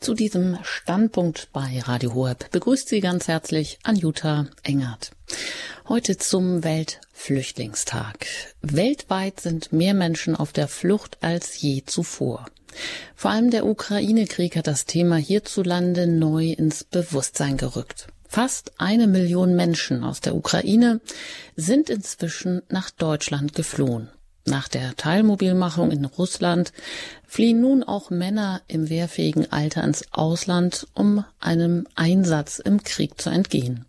Zu diesem Standpunkt bei Radio Horeb begrüßt Sie ganz herzlich Anjuta Engert. Heute zum Weltflüchtlingstag. Weltweit sind mehr Menschen auf der Flucht als je zuvor. Vor allem der Ukraine-Krieg hat das Thema hierzulande neu ins Bewusstsein gerückt. Fast eine Million Menschen aus der Ukraine sind inzwischen nach Deutschland geflohen. Nach der Teilmobilmachung in Russland fliehen nun auch Männer im wehrfähigen Alter ins Ausland, um einem Einsatz im Krieg zu entgehen.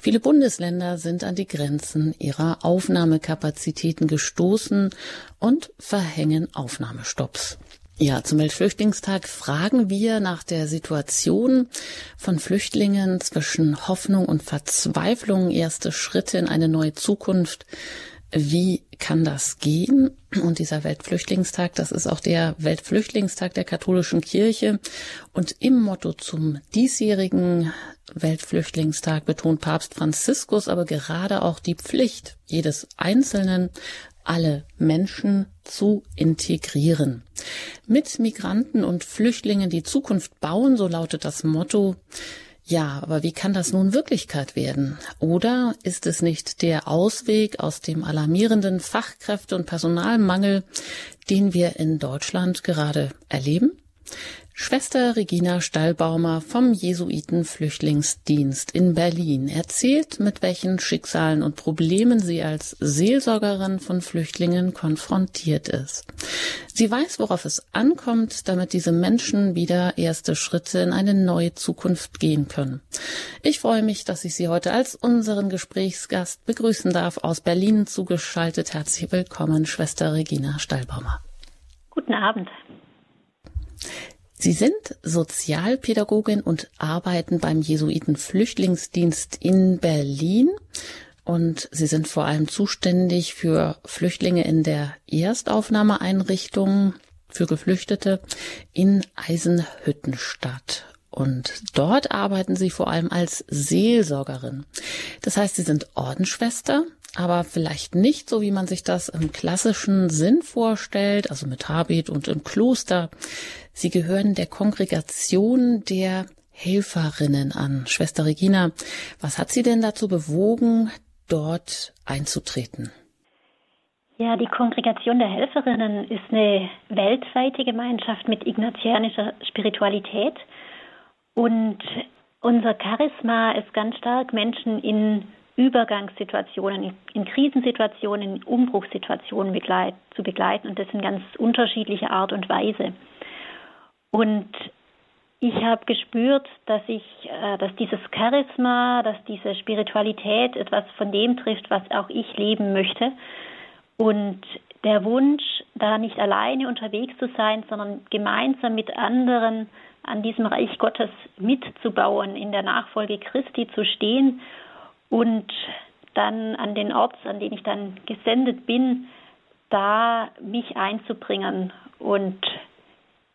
Viele Bundesländer sind an die Grenzen ihrer Aufnahmekapazitäten gestoßen und verhängen Aufnahmestopps. Ja, zum Weltflüchtlingstag fragen wir nach der Situation von Flüchtlingen zwischen Hoffnung und Verzweiflung, erste Schritte in eine neue Zukunft, wie kann das gehen? Und dieser Weltflüchtlingstag, das ist auch der Weltflüchtlingstag der katholischen Kirche. Und im Motto zum diesjährigen Weltflüchtlingstag betont Papst Franziskus aber gerade auch die Pflicht jedes Einzelnen, alle Menschen zu integrieren. Mit Migranten und Flüchtlingen die Zukunft bauen, so lautet das Motto. Ja, aber wie kann das nun Wirklichkeit werden? Oder ist es nicht der Ausweg aus dem alarmierenden Fachkräfte- und Personalmangel, den wir in Deutschland gerade erleben? Schwester Regina Stallbaumer vom Jesuiten-Flüchtlingsdienst in Berlin erzählt, mit welchen Schicksalen und Problemen sie als Seelsorgerin von Flüchtlingen konfrontiert ist. Sie weiß, worauf es ankommt, damit diese Menschen wieder erste Schritte in eine neue Zukunft gehen können. Ich freue mich, dass ich Sie heute als unseren Gesprächsgast begrüßen darf, aus Berlin zugeschaltet. Herzlich willkommen, Schwester Regina Stallbaumer. Guten Abend. Sie sind Sozialpädagogin und arbeiten beim Jesuiten Flüchtlingsdienst in Berlin. Und Sie sind vor allem zuständig für Flüchtlinge in der Erstaufnahmeeinrichtung für Geflüchtete in Eisenhüttenstadt. Und dort arbeiten Sie vor allem als Seelsorgerin. Das heißt, Sie sind Ordensschwester aber vielleicht nicht so, wie man sich das im klassischen Sinn vorstellt, also mit Habit und im Kloster. Sie gehören der Kongregation der Helferinnen an. Schwester Regina, was hat Sie denn dazu bewogen, dort einzutreten? Ja, die Kongregation der Helferinnen ist eine weltweite Gemeinschaft mit ignatianischer Spiritualität und unser Charisma ist ganz stark, Menschen in Übergangssituationen, in Krisensituationen, in Umbruchssituationen begleit, zu begleiten und das in ganz unterschiedlicher Art und Weise. Und ich habe gespürt, dass ich, äh, dass dieses Charisma, dass diese Spiritualität etwas von dem trifft, was auch ich leben möchte. Und der Wunsch, da nicht alleine unterwegs zu sein, sondern gemeinsam mit anderen an diesem Reich Gottes mitzubauen, in der Nachfolge Christi zu stehen und dann an den Ort, an den ich dann gesendet bin, da mich einzubringen und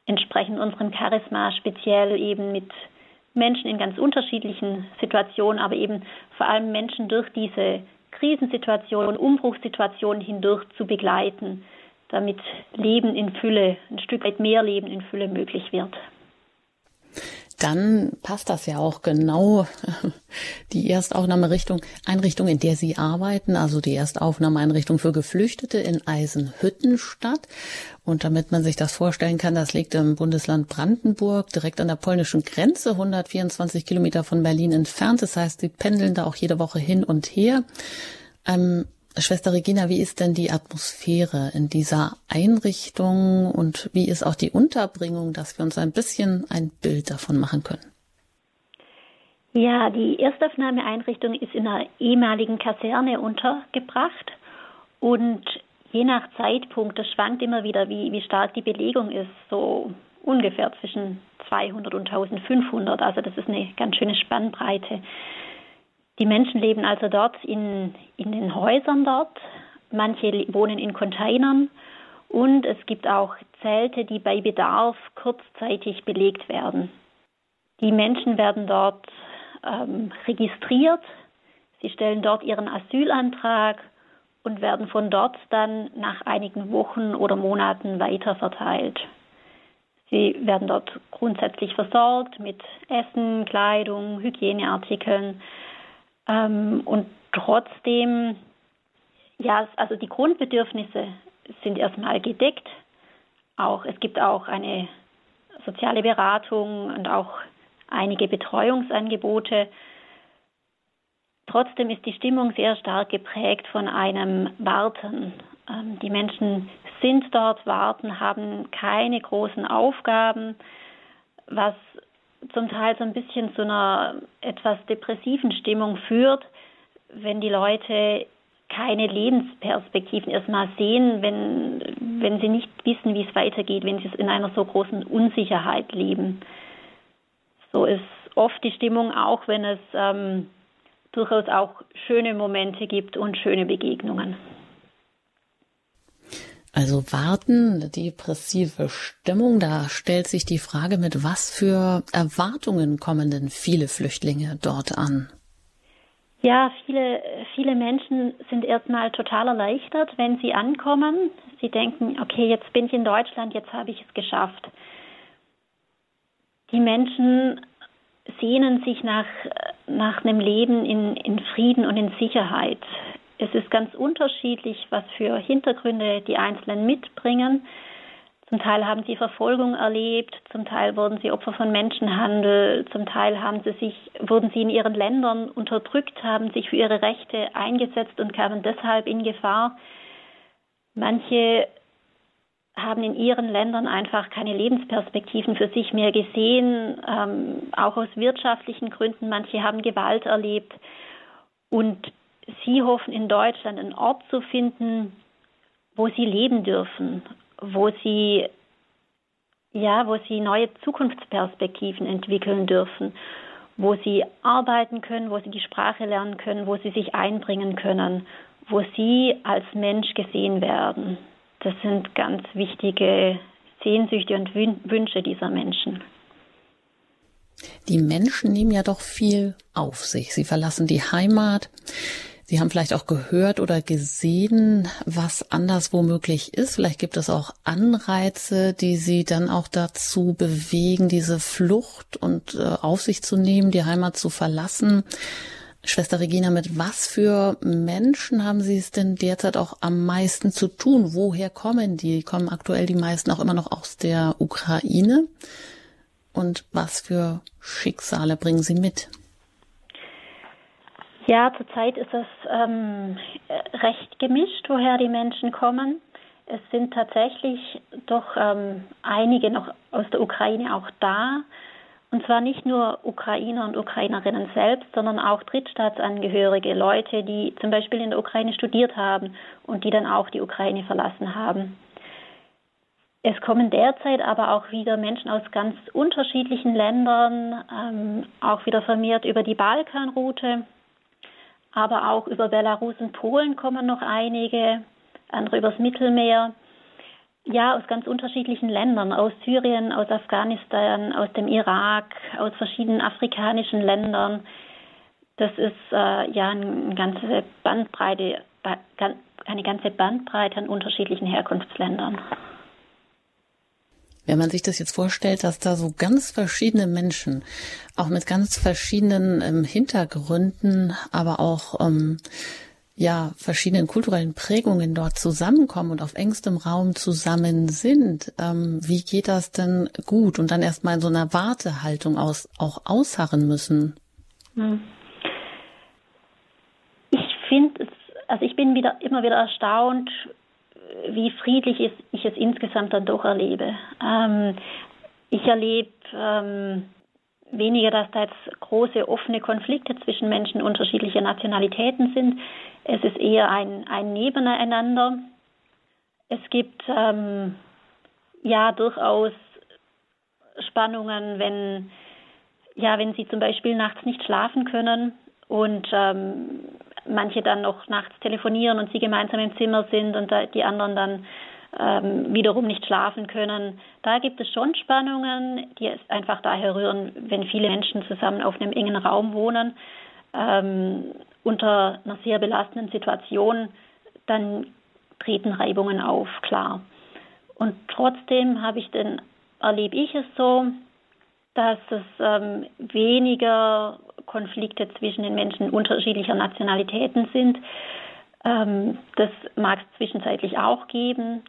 entsprechend unserem Charisma speziell eben mit Menschen in ganz unterschiedlichen Situationen, aber eben vor allem Menschen durch diese Krisensituation, Umbruchssituation hindurch zu begleiten, damit Leben in Fülle, ein Stück weit mehr Leben in Fülle möglich wird dann passt das ja auch genau die Erstaufnahmerichtung, Einrichtung, in der Sie arbeiten, also die Erstaufnahmeeinrichtung für Geflüchtete in Eisenhüttenstadt. Und damit man sich das vorstellen kann, das liegt im Bundesland Brandenburg, direkt an der polnischen Grenze, 124 Kilometer von Berlin entfernt. Das heißt, Sie pendeln da auch jede Woche hin und her. Ähm, Schwester Regina, wie ist denn die Atmosphäre in dieser Einrichtung und wie ist auch die Unterbringung, dass wir uns ein bisschen ein Bild davon machen können? Ja, die Erstaufnahmeeinrichtung ist in einer ehemaligen Kaserne untergebracht und je nach Zeitpunkt, das schwankt immer wieder, wie, wie stark die Belegung ist, so ungefähr zwischen 200 und 1500. Also das ist eine ganz schöne Spannbreite. Die Menschen leben also dort in, in den Häusern dort. Manche wohnen in Containern und es gibt auch Zelte, die bei Bedarf kurzzeitig belegt werden. Die Menschen werden dort ähm, registriert, sie stellen dort ihren Asylantrag und werden von dort dann nach einigen Wochen oder Monaten weiterverteilt. Sie werden dort grundsätzlich versorgt mit Essen, Kleidung, Hygieneartikeln. Ähm, und trotzdem, ja, also die Grundbedürfnisse sind erstmal gedeckt. Auch, es gibt auch eine soziale Beratung und auch einige Betreuungsangebote. Trotzdem ist die Stimmung sehr stark geprägt von einem Warten. Ähm, die Menschen sind dort, warten, haben keine großen Aufgaben, was zum Teil so ein bisschen zu einer etwas depressiven Stimmung führt, wenn die Leute keine Lebensperspektiven erstmal sehen, wenn, wenn sie nicht wissen, wie es weitergeht, wenn sie in einer so großen Unsicherheit leben. So ist oft die Stimmung auch, wenn es ähm, durchaus auch schöne Momente gibt und schöne Begegnungen. Also warten, depressive Stimmung, da stellt sich die Frage, mit was für Erwartungen kommen denn viele Flüchtlinge dort an? Ja, viele, viele Menschen sind erstmal total erleichtert, wenn sie ankommen. Sie denken, okay, jetzt bin ich in Deutschland, jetzt habe ich es geschafft. Die Menschen sehnen sich nach, nach einem Leben in, in Frieden und in Sicherheit. Es ist ganz unterschiedlich, was für Hintergründe die Einzelnen mitbringen. Zum Teil haben sie Verfolgung erlebt, zum Teil wurden sie Opfer von Menschenhandel, zum Teil haben sie sich, wurden sie in ihren Ländern unterdrückt, haben sich für ihre Rechte eingesetzt und kamen deshalb in Gefahr. Manche haben in ihren Ländern einfach keine Lebensperspektiven für sich mehr gesehen, ähm, auch aus wirtschaftlichen Gründen. Manche haben Gewalt erlebt und sie hoffen in Deutschland einen Ort zu finden, wo sie leben dürfen, wo sie ja, wo sie neue Zukunftsperspektiven entwickeln dürfen, wo sie arbeiten können, wo sie die Sprache lernen können, wo sie sich einbringen können, wo sie als Mensch gesehen werden. Das sind ganz wichtige Sehnsüchte und Wünsche dieser Menschen. Die Menschen nehmen ja doch viel auf sich. Sie verlassen die Heimat. Sie haben vielleicht auch gehört oder gesehen, was anders womöglich ist. Vielleicht gibt es auch Anreize, die Sie dann auch dazu bewegen, diese Flucht und äh, auf sich zu nehmen, die Heimat zu verlassen. Schwester Regina, mit was für Menschen haben Sie es denn derzeit auch am meisten zu tun? Woher kommen die? Kommen aktuell die meisten auch immer noch aus der Ukraine? Und was für Schicksale bringen Sie mit? Ja, zurzeit ist es ähm, recht gemischt, woher die Menschen kommen. Es sind tatsächlich doch ähm, einige noch aus der Ukraine auch da. Und zwar nicht nur Ukrainer und Ukrainerinnen selbst, sondern auch Drittstaatsangehörige, Leute, die zum Beispiel in der Ukraine studiert haben und die dann auch die Ukraine verlassen haben. Es kommen derzeit aber auch wieder Menschen aus ganz unterschiedlichen Ländern, ähm, auch wieder vermehrt über die Balkanroute, aber auch über Belarus und Polen kommen noch einige, andere übers Mittelmeer. Ja, aus ganz unterschiedlichen Ländern, aus Syrien, aus Afghanistan, aus dem Irak, aus verschiedenen afrikanischen Ländern. Das ist äh, ja eine ganze Bandbreite, eine ganze Bandbreite an unterschiedlichen Herkunftsländern. Wenn man sich das jetzt vorstellt, dass da so ganz verschiedene Menschen, auch mit ganz verschiedenen ähm, Hintergründen, aber auch ähm, ja verschiedenen kulturellen Prägungen dort zusammenkommen und auf engstem Raum zusammen sind. Ähm, wie geht das denn gut und dann erstmal in so einer Wartehaltung aus, auch ausharren müssen? Hm. Ich finde es, also ich bin wieder immer wieder erstaunt, wie friedlich ich, es insgesamt dann doch erlebe. Ähm, ich erlebe ähm, weniger, dass da jetzt große offene Konflikte zwischen Menschen unterschiedlicher Nationalitäten sind. Es ist eher ein, ein Nebeneinander. Es gibt ähm, ja durchaus Spannungen, wenn ja, wenn sie zum Beispiel nachts nicht schlafen können und ähm, manche dann noch nachts telefonieren und sie gemeinsam im Zimmer sind und die anderen dann ähm, wiederum nicht schlafen können. Da gibt es schon Spannungen, die einfach daher rühren, wenn viele Menschen zusammen auf einem engen Raum wohnen, ähm, unter einer sehr belastenden Situation, dann treten Reibungen auf, klar. Und trotzdem habe ich den erlebe ich es so, dass es ähm, weniger Konflikte zwischen den Menschen unterschiedlicher Nationalitäten sind. Ähm, das mag es zwischenzeitlich auch geben,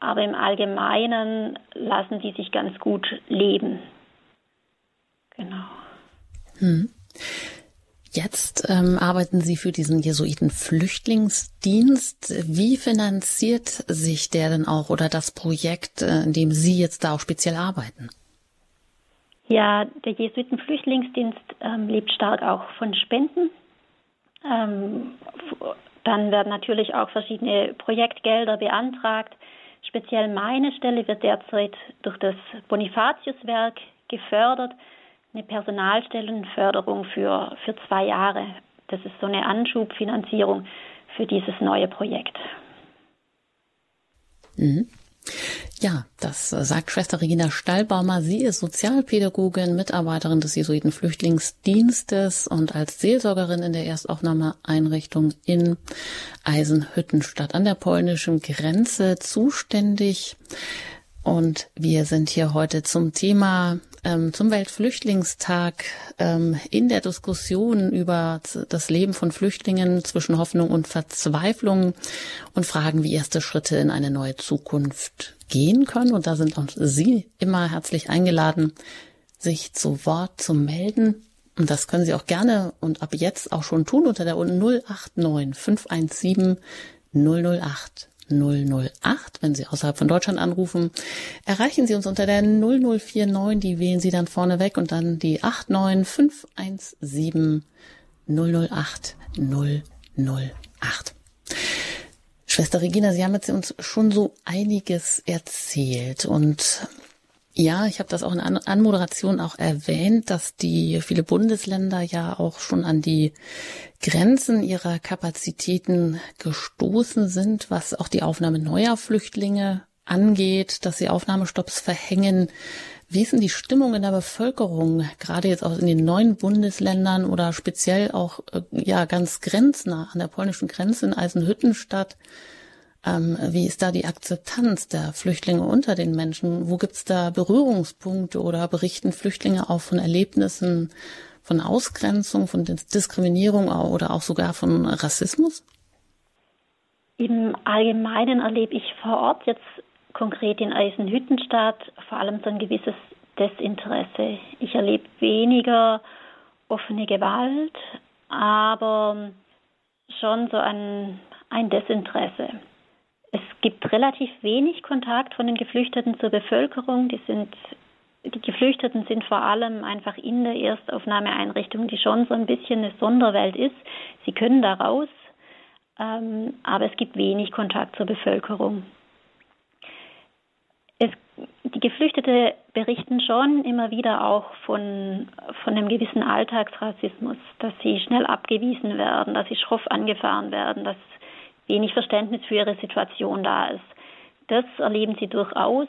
aber im Allgemeinen lassen die sich ganz gut leben. Genau. Hm. Jetzt ähm, arbeiten Sie für diesen Jesuiten-Flüchtlingsdienst. Wie finanziert sich der denn auch oder das Projekt, äh, in dem Sie jetzt da auch speziell arbeiten? Ja, der Jesuiten-Flüchtlingsdienst ähm, lebt stark auch von Spenden. Ähm, dann werden natürlich auch verschiedene Projektgelder beantragt. Speziell meine Stelle wird derzeit durch das Bonifatiuswerk gefördert eine Personalstellenförderung für, für zwei Jahre. Das ist so eine Anschubfinanzierung für dieses neue Projekt. Mhm. Ja, das sagt Schwester Regina Stallbaumer. Sie ist Sozialpädagogin, Mitarbeiterin des Jesuiten Flüchtlingsdienstes und als Seelsorgerin in der Erstaufnahmeeinrichtung in Eisenhüttenstadt an der polnischen Grenze zuständig. Und wir sind hier heute zum Thema ähm, zum Weltflüchtlingstag ähm, in der Diskussion über das Leben von Flüchtlingen zwischen Hoffnung und Verzweiflung und fragen, wie erste Schritte in eine neue Zukunft gehen können. Und da sind auch Sie immer herzlich eingeladen, sich zu Wort zu melden. Und das können Sie auch gerne und ab jetzt auch schon tun unter der 089 517 008 008. Wenn Sie außerhalb von Deutschland anrufen, erreichen Sie uns unter der 0049. Die wählen Sie dann vorne weg und dann die 89517 008 008. Schwester Regina, Sie haben jetzt uns schon so einiges erzählt und ja, ich habe das auch in der Anmoderation auch erwähnt, dass die viele Bundesländer ja auch schon an die Grenzen ihrer Kapazitäten gestoßen sind, was auch die Aufnahme neuer Flüchtlinge angeht, dass sie Aufnahmestopps verhängen. Wie ist denn die Stimmung in der Bevölkerung, gerade jetzt auch in den neuen Bundesländern oder speziell auch äh, ja ganz grenznah an der polnischen Grenze in Eisenhüttenstadt? Ähm, wie ist da die Akzeptanz der Flüchtlinge unter den Menschen? Wo gibt's da Berührungspunkte oder berichten Flüchtlinge auch von Erlebnissen von Ausgrenzung, von Diskriminierung oder auch sogar von Rassismus? Im Allgemeinen erlebe ich vor Ort jetzt konkret in Eisenhüttenstadt vor allem so ein gewisses Desinteresse. Ich erlebe weniger offene Gewalt, aber schon so ein, ein Desinteresse. Es gibt relativ wenig Kontakt von den Geflüchteten zur Bevölkerung. Die sind die Geflüchteten sind vor allem einfach in der Erstaufnahmeeinrichtung, die schon so ein bisschen eine Sonderwelt ist. Sie können da raus, ähm, aber es gibt wenig Kontakt zur Bevölkerung. Es, die Geflüchteten berichten schon immer wieder auch von, von einem gewissen Alltagsrassismus, dass sie schnell abgewiesen werden, dass sie schroff angefahren werden, dass wenig Verständnis für ihre Situation da ist. Das erleben sie durchaus.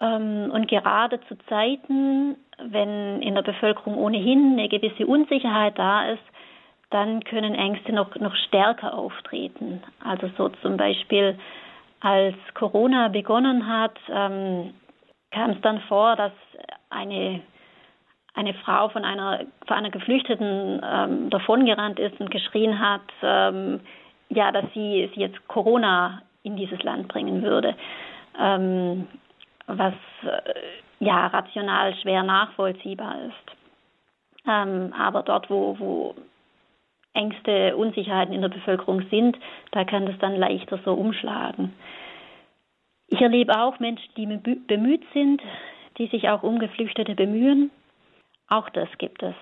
Ähm, und gerade zu Zeiten, wenn in der Bevölkerung ohnehin eine gewisse Unsicherheit da ist, dann können Ängste noch, noch stärker auftreten. Also so zum Beispiel, als Corona begonnen hat, ähm, kam es dann vor, dass eine, eine Frau von einer, von einer Geflüchteten ähm, davongerannt ist und geschrien hat, ähm, ja, dass sie, sie jetzt Corona in dieses Land bringen würde, ähm, was äh, ja rational schwer nachvollziehbar ist. Ähm, aber dort, wo, wo Ängste, Unsicherheiten in der Bevölkerung sind, da kann das dann leichter so umschlagen. Ich erlebe auch Menschen, die bemüht sind, die sich auch um Geflüchtete bemühen. Auch das gibt es.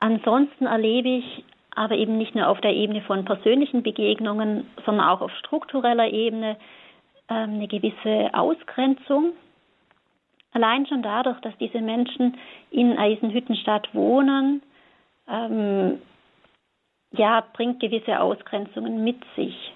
Ansonsten erlebe ich aber eben nicht nur auf der Ebene von persönlichen Begegnungen, sondern auch auf struktureller Ebene ähm, eine gewisse Ausgrenzung. Allein schon dadurch, dass diese Menschen in Eisenhüttenstadt wohnen, ähm, ja, bringt gewisse Ausgrenzungen mit sich.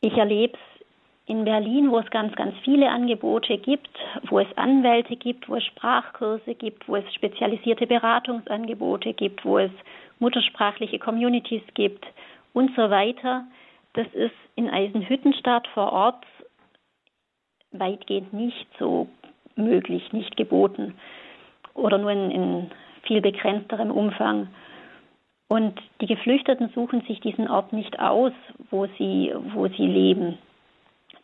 Ich erlebe es in Berlin, wo es ganz, ganz viele Angebote gibt, wo es Anwälte gibt, wo es Sprachkurse gibt, wo es spezialisierte Beratungsangebote gibt, wo es muttersprachliche Communities gibt und so weiter. Das ist in Eisenhüttenstadt vor Ort weitgehend nicht so möglich, nicht geboten oder nur in, in viel begrenzterem Umfang. Und die Geflüchteten suchen sich diesen Ort nicht aus, wo sie, wo sie leben.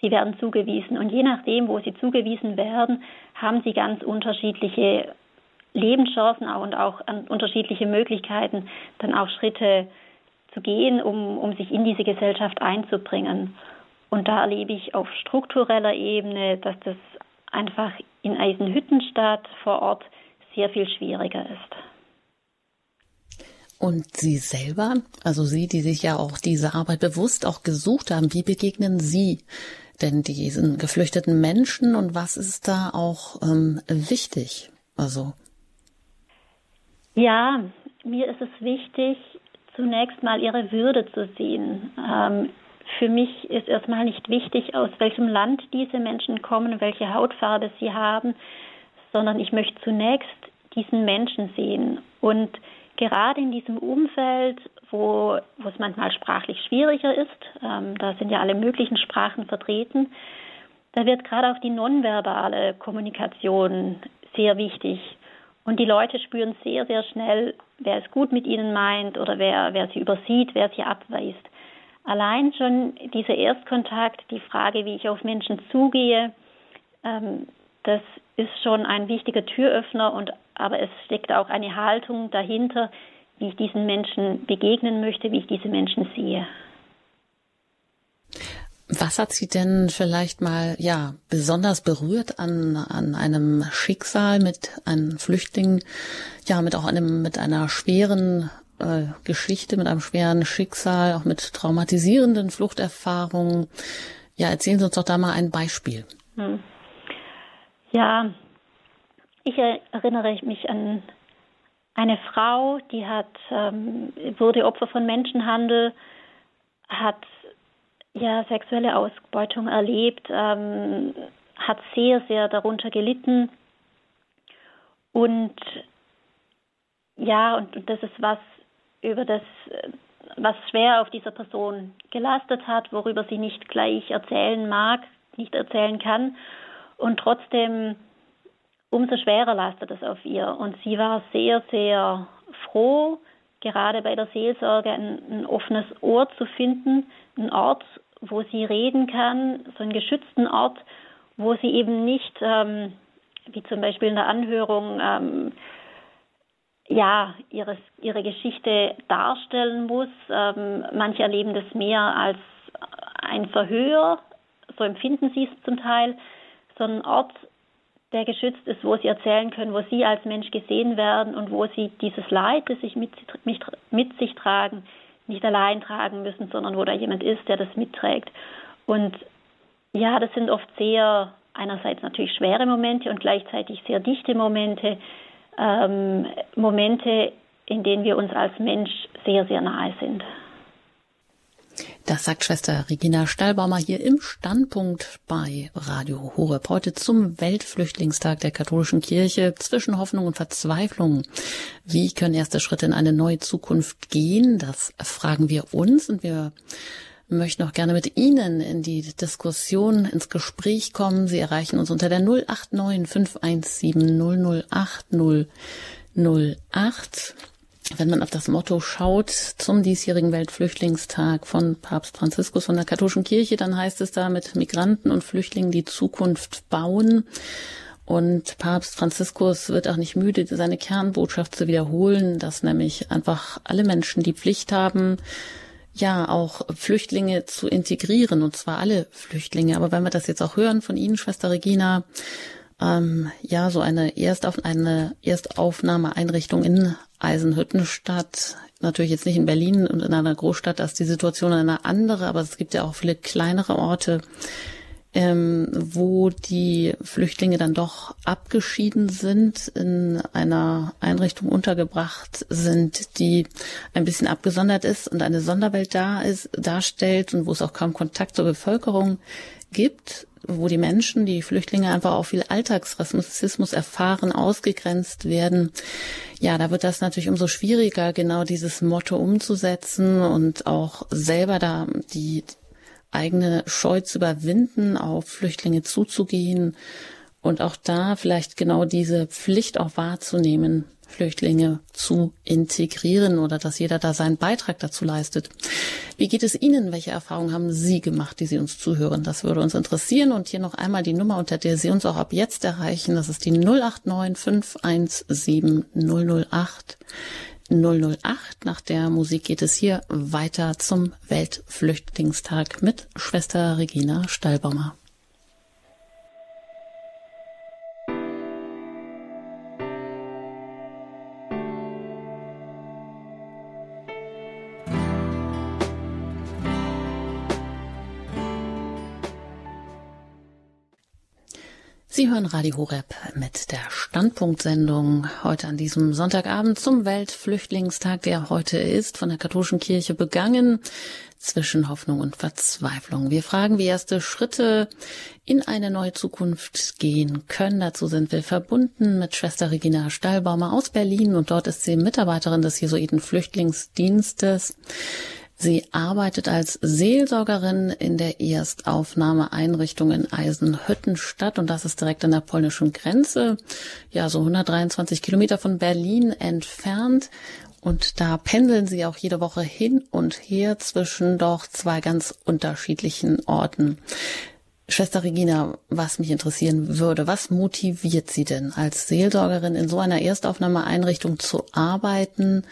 Sie werden zugewiesen und je nachdem, wo sie zugewiesen werden, haben sie ganz unterschiedliche Lebenschancen und auch unterschiedliche Möglichkeiten, dann auch Schritte zu gehen, um, um sich in diese Gesellschaft einzubringen. Und da erlebe ich auf struktureller Ebene, dass das einfach in Eisenhüttenstadt vor Ort sehr viel schwieriger ist. Und Sie selber, also Sie, die sich ja auch diese Arbeit bewusst auch gesucht haben, wie begegnen Sie denn diesen geflüchteten Menschen und was ist da auch ähm, wichtig? Also ja, mir ist es wichtig, zunächst mal ihre Würde zu sehen. Ähm, für mich ist erstmal nicht wichtig, aus welchem Land diese Menschen kommen, welche Hautfarbe sie haben, sondern ich möchte zunächst diesen Menschen sehen. Und gerade in diesem Umfeld, wo, wo es manchmal sprachlich schwieriger ist, ähm, da sind ja alle möglichen Sprachen vertreten, da wird gerade auch die nonverbale Kommunikation sehr wichtig. Und die Leute spüren sehr, sehr schnell, wer es gut mit ihnen meint oder wer, wer sie übersieht, wer sie abweist. Allein schon dieser Erstkontakt, die Frage, wie ich auf Menschen zugehe, ähm, das ist schon ein wichtiger Türöffner und aber es steckt auch eine Haltung dahinter, wie ich diesen Menschen begegnen möchte, wie ich diese Menschen sehe. Was hat Sie denn vielleicht mal ja besonders berührt an an einem Schicksal mit einem Flüchtling, ja mit auch einem mit einer schweren äh, Geschichte, mit einem schweren Schicksal, auch mit traumatisierenden Fluchterfahrungen? Ja, erzählen Sie uns doch da mal ein Beispiel. Hm. Ja, ich erinnere mich an eine Frau, die hat ähm, wurde Opfer von Menschenhandel, hat ja sexuelle Ausbeutung erlebt, ähm, hat sehr sehr darunter gelitten und ja und das ist was über das was schwer auf dieser Person gelastet hat, worüber sie nicht gleich erzählen mag, nicht erzählen kann und trotzdem umso schwerer lastet es auf ihr. Und sie war sehr, sehr froh, gerade bei der Seelsorge ein, ein offenes Ohr zu finden, ein Ort, wo sie reden kann, so einen geschützten Ort, wo sie eben nicht, ähm, wie zum Beispiel in der Anhörung, ähm, ja, ihres, ihre Geschichte darstellen muss. Ähm, manche erleben das mehr als ein Verhör, so empfinden sie es zum Teil, sondern Ort, der geschützt ist, wo sie erzählen können, wo sie als Mensch gesehen werden und wo sie dieses Leid, das sich mit, mit, mit sich tragen, nicht allein tragen müssen, sondern wo da jemand ist, der das mitträgt. Und ja, das sind oft sehr, einerseits natürlich schwere Momente und gleichzeitig sehr dichte Momente, ähm, Momente, in denen wir uns als Mensch sehr, sehr nahe sind. Das sagt Schwester Regina Stallbaumer hier im Standpunkt bei Radio Horeb heute zum Weltflüchtlingstag der katholischen Kirche zwischen Hoffnung und Verzweiflung. Wie können erste Schritte in eine neue Zukunft gehen? Das fragen wir uns und wir möchten auch gerne mit Ihnen in die Diskussion, ins Gespräch kommen. Sie erreichen uns unter der 089 517 008 008 wenn man auf das Motto schaut zum diesjährigen Weltflüchtlingstag von Papst Franziskus von der katholischen Kirche, dann heißt es da mit Migranten und Flüchtlingen die Zukunft bauen. Und Papst Franziskus wird auch nicht müde, seine Kernbotschaft zu wiederholen, dass nämlich einfach alle Menschen die Pflicht haben, ja, auch Flüchtlinge zu integrieren, und zwar alle Flüchtlinge. Aber wenn wir das jetzt auch hören von Ihnen, Schwester Regina, ähm, ja, so eine Erstauf eine Erstaufnahmeeinrichtung in Eisenhüttenstadt, natürlich jetzt nicht in Berlin und in einer Großstadt, da ist die Situation eine andere, aber es gibt ja auch viele kleinere Orte, ähm, wo die Flüchtlinge dann doch abgeschieden sind, in einer Einrichtung untergebracht sind, die ein bisschen abgesondert ist und eine Sonderwelt da ist, darstellt und wo es auch kaum Kontakt zur Bevölkerung gibt wo die Menschen, die Flüchtlinge einfach auch viel Alltagsrassismus erfahren, ausgegrenzt werden, ja, da wird das natürlich umso schwieriger, genau dieses Motto umzusetzen und auch selber da die eigene Scheu zu überwinden, auf Flüchtlinge zuzugehen und auch da vielleicht genau diese Pflicht auch wahrzunehmen, Flüchtlinge zu integrieren oder dass jeder da seinen Beitrag dazu leistet. Wie geht es Ihnen? Welche Erfahrungen haben Sie gemacht, die Sie uns zuhören? Das würde uns interessieren. Und hier noch einmal die Nummer, unter der Sie uns auch ab jetzt erreichen. Das ist die 089 517 008. 008. Nach der Musik geht es hier weiter zum Weltflüchtlingstag mit Schwester Regina Stallbaumer. Sie hören Radio Horeb mit der Standpunktsendung heute an diesem Sonntagabend zum Weltflüchtlingstag, der heute ist, von der katholischen Kirche begangen, zwischen Hoffnung und Verzweiflung. Wir fragen, wie erste Schritte in eine neue Zukunft gehen können. Dazu sind wir verbunden mit Schwester Regina Stallbaumer aus Berlin und dort ist sie Mitarbeiterin des Jesuiten Flüchtlingsdienstes. Sie arbeitet als Seelsorgerin in der Erstaufnahmeeinrichtung in Eisenhüttenstadt und das ist direkt an der polnischen Grenze, ja so 123 Kilometer von Berlin entfernt. Und da pendeln sie auch jede Woche hin und her zwischen doch zwei ganz unterschiedlichen Orten. Schwester Regina, was mich interessieren würde, was motiviert Sie denn als Seelsorgerin in so einer Erstaufnahmeeinrichtung zu arbeiten?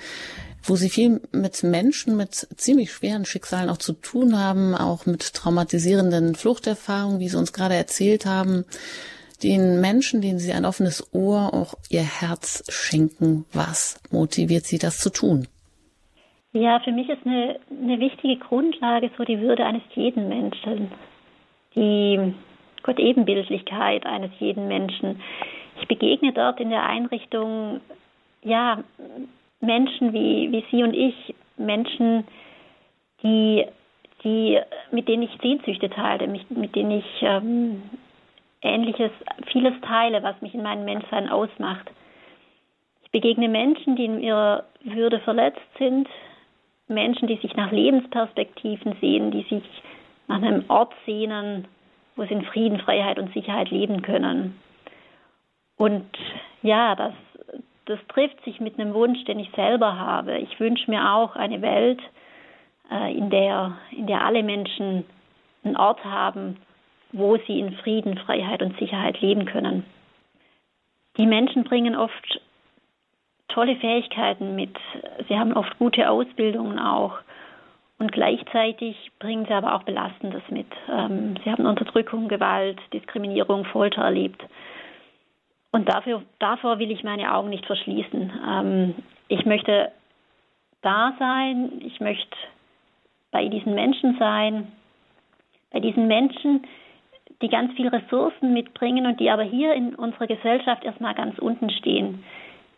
Wo sie viel mit Menschen mit ziemlich schweren Schicksalen auch zu tun haben, auch mit traumatisierenden Fluchterfahrungen, wie Sie uns gerade erzählt haben, den Menschen, denen Sie ein offenes Ohr, auch Ihr Herz schenken. Was motiviert Sie, das zu tun? Ja, für mich ist eine, eine wichtige Grundlage so die Würde eines jeden Menschen, die Gott-Ebenbildlichkeit eines jeden Menschen. Ich begegne dort in der Einrichtung ja Menschen wie, wie Sie und ich, Menschen, die, die, mit denen ich Sehnsüchte teile, mit, mit denen ich ähm, Ähnliches, vieles teile, was mich in meinem Menschsein ausmacht. Ich begegne Menschen, die in ihrer Würde verletzt sind, Menschen, die sich nach Lebensperspektiven sehen, die sich nach einem Ort sehnen, wo sie in Frieden, Freiheit und Sicherheit leben können. Und ja, das das trifft sich mit einem Wunsch, den ich selber habe. Ich wünsche mir auch eine Welt, äh, in, der, in der alle Menschen einen Ort haben, wo sie in Frieden, Freiheit und Sicherheit leben können. Die Menschen bringen oft tolle Fähigkeiten mit. Sie haben oft gute Ausbildungen auch. Und gleichzeitig bringen sie aber auch Belastendes mit. Ähm, sie haben Unterdrückung, Gewalt, Diskriminierung, Folter erlebt. Und dafür, davor will ich meine Augen nicht verschließen. Ähm, ich möchte da sein, ich möchte bei diesen Menschen sein, bei diesen Menschen, die ganz viele Ressourcen mitbringen und die aber hier in unserer Gesellschaft erstmal ganz unten stehen,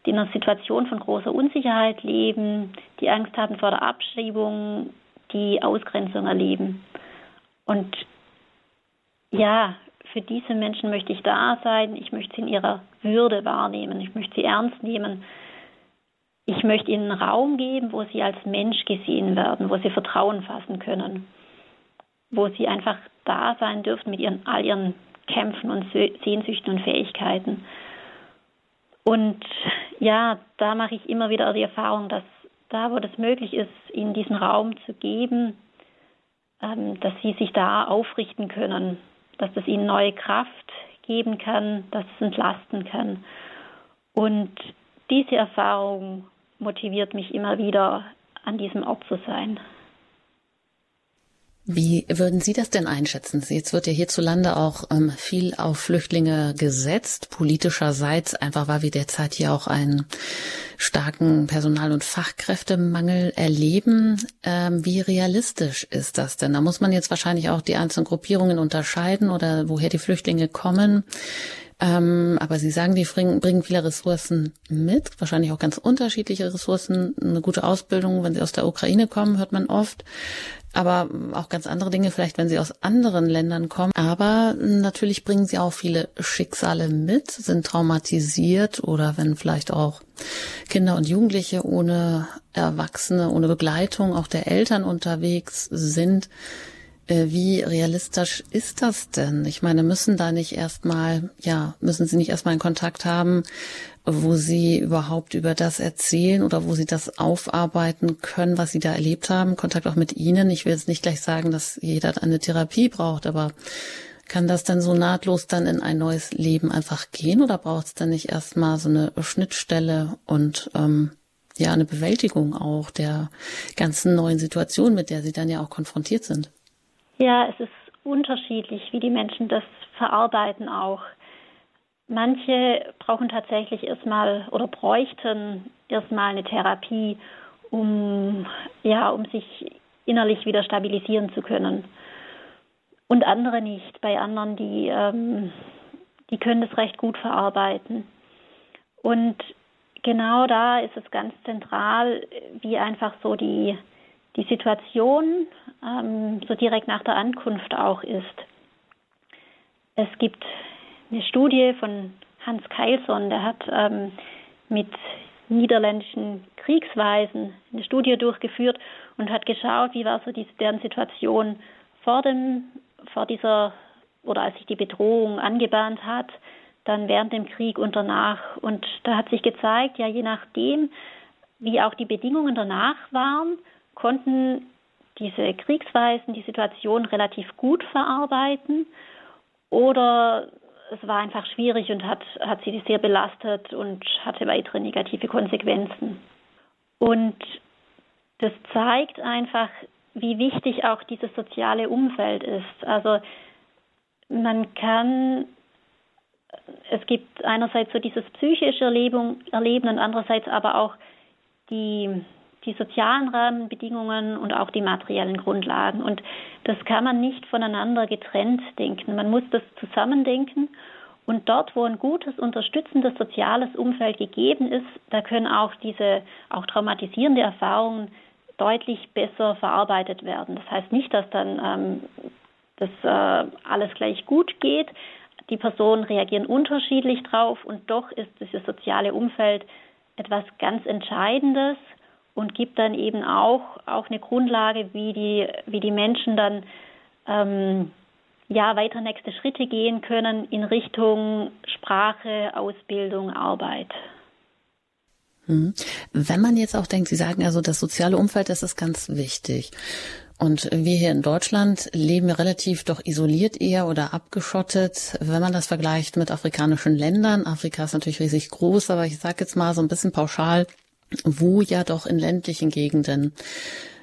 die in einer Situation von großer Unsicherheit leben, die Angst haben vor der Abschiebung, die Ausgrenzung erleben. Und ja, für diese Menschen möchte ich da sein, ich möchte sie in ihrer Würde wahrnehmen, ich möchte sie ernst nehmen. Ich möchte ihnen Raum geben, wo sie als Mensch gesehen werden, wo sie Vertrauen fassen können, wo sie einfach da sein dürfen mit ihren, all ihren Kämpfen und Sehnsüchten und Fähigkeiten. Und ja, da mache ich immer wieder die Erfahrung, dass da, wo das möglich ist, ihnen diesen Raum zu geben, ähm, dass sie sich da aufrichten können, dass das ihnen neue Kraft geben kann, dass es entlasten kann. Und diese Erfahrung motiviert mich immer wieder, an diesem Ort zu sein. Wie würden Sie das denn einschätzen? Jetzt wird ja hierzulande auch ähm, viel auf Flüchtlinge gesetzt, politischerseits, einfach weil wir derzeit hier auch einen starken Personal- und Fachkräftemangel erleben. Ähm, wie realistisch ist das denn? Da muss man jetzt wahrscheinlich auch die einzelnen Gruppierungen unterscheiden oder woher die Flüchtlinge kommen. Ähm, aber Sie sagen, die bringen, bringen viele Ressourcen mit, wahrscheinlich auch ganz unterschiedliche Ressourcen, eine gute Ausbildung, wenn sie aus der Ukraine kommen, hört man oft aber auch ganz andere Dinge, vielleicht wenn sie aus anderen Ländern kommen. Aber natürlich bringen sie auch viele Schicksale mit, sind traumatisiert oder wenn vielleicht auch Kinder und Jugendliche ohne Erwachsene, ohne Begleitung auch der Eltern unterwegs sind. Äh, wie realistisch ist das denn? Ich meine, müssen da nicht erstmal, ja, müssen Sie nicht erstmal einen Kontakt haben, wo Sie überhaupt über das erzählen oder wo Sie das aufarbeiten können, was Sie da erlebt haben? Kontakt auch mit Ihnen. Ich will jetzt nicht gleich sagen, dass jeder eine Therapie braucht, aber kann das dann so nahtlos dann in ein neues Leben einfach gehen oder braucht es dann nicht erstmal so eine Schnittstelle und ähm, ja eine Bewältigung auch der ganzen neuen Situation, mit der Sie dann ja auch konfrontiert sind? Ja, es ist unterschiedlich, wie die Menschen das verarbeiten auch. Manche brauchen tatsächlich erstmal oder bräuchten erstmal eine Therapie, um ja, um sich innerlich wieder stabilisieren zu können. Und andere nicht. Bei anderen, die, ähm, die können das recht gut verarbeiten. Und genau da ist es ganz zentral, wie einfach so die, die Situation ähm, so direkt nach der Ankunft auch ist. Es gibt eine Studie von Hans Keilson, der hat ähm, mit niederländischen Kriegsweisen eine Studie durchgeführt und hat geschaut, wie war so die, deren Situation vor dem, vor dieser oder als sich die Bedrohung angebahnt hat, dann während dem Krieg und danach. Und da hat sich gezeigt, ja, je nachdem, wie auch die Bedingungen danach waren, konnten diese Kriegsweisen die Situation relativ gut verarbeiten oder es war einfach schwierig und hat, hat sie sehr belastet und hatte weitere negative Konsequenzen. Und das zeigt einfach, wie wichtig auch dieses soziale Umfeld ist. Also man kann, es gibt einerseits so dieses psychische Erleben, Erleben und andererseits aber auch die die sozialen Rahmenbedingungen und auch die materiellen Grundlagen. Und das kann man nicht voneinander getrennt denken. Man muss das zusammendenken. Und dort, wo ein gutes, unterstützendes soziales Umfeld gegeben ist, da können auch diese auch traumatisierende Erfahrungen deutlich besser verarbeitet werden. Das heißt nicht, dass dann ähm, das äh, alles gleich gut geht. Die Personen reagieren unterschiedlich drauf und doch ist dieses soziale Umfeld etwas ganz Entscheidendes und gibt dann eben auch, auch eine Grundlage, wie die, wie die Menschen dann ähm, ja weiter nächste Schritte gehen können in Richtung Sprache, Ausbildung, Arbeit. Mhm. Wenn man jetzt auch denkt, Sie sagen also, das soziale Umfeld, das ist ganz wichtig. Und wir hier in Deutschland leben relativ doch isoliert eher oder abgeschottet, wenn man das vergleicht mit afrikanischen Ländern. Afrika ist natürlich riesig groß, aber ich sage jetzt mal so ein bisschen pauschal, wo ja doch in ländlichen Gegenden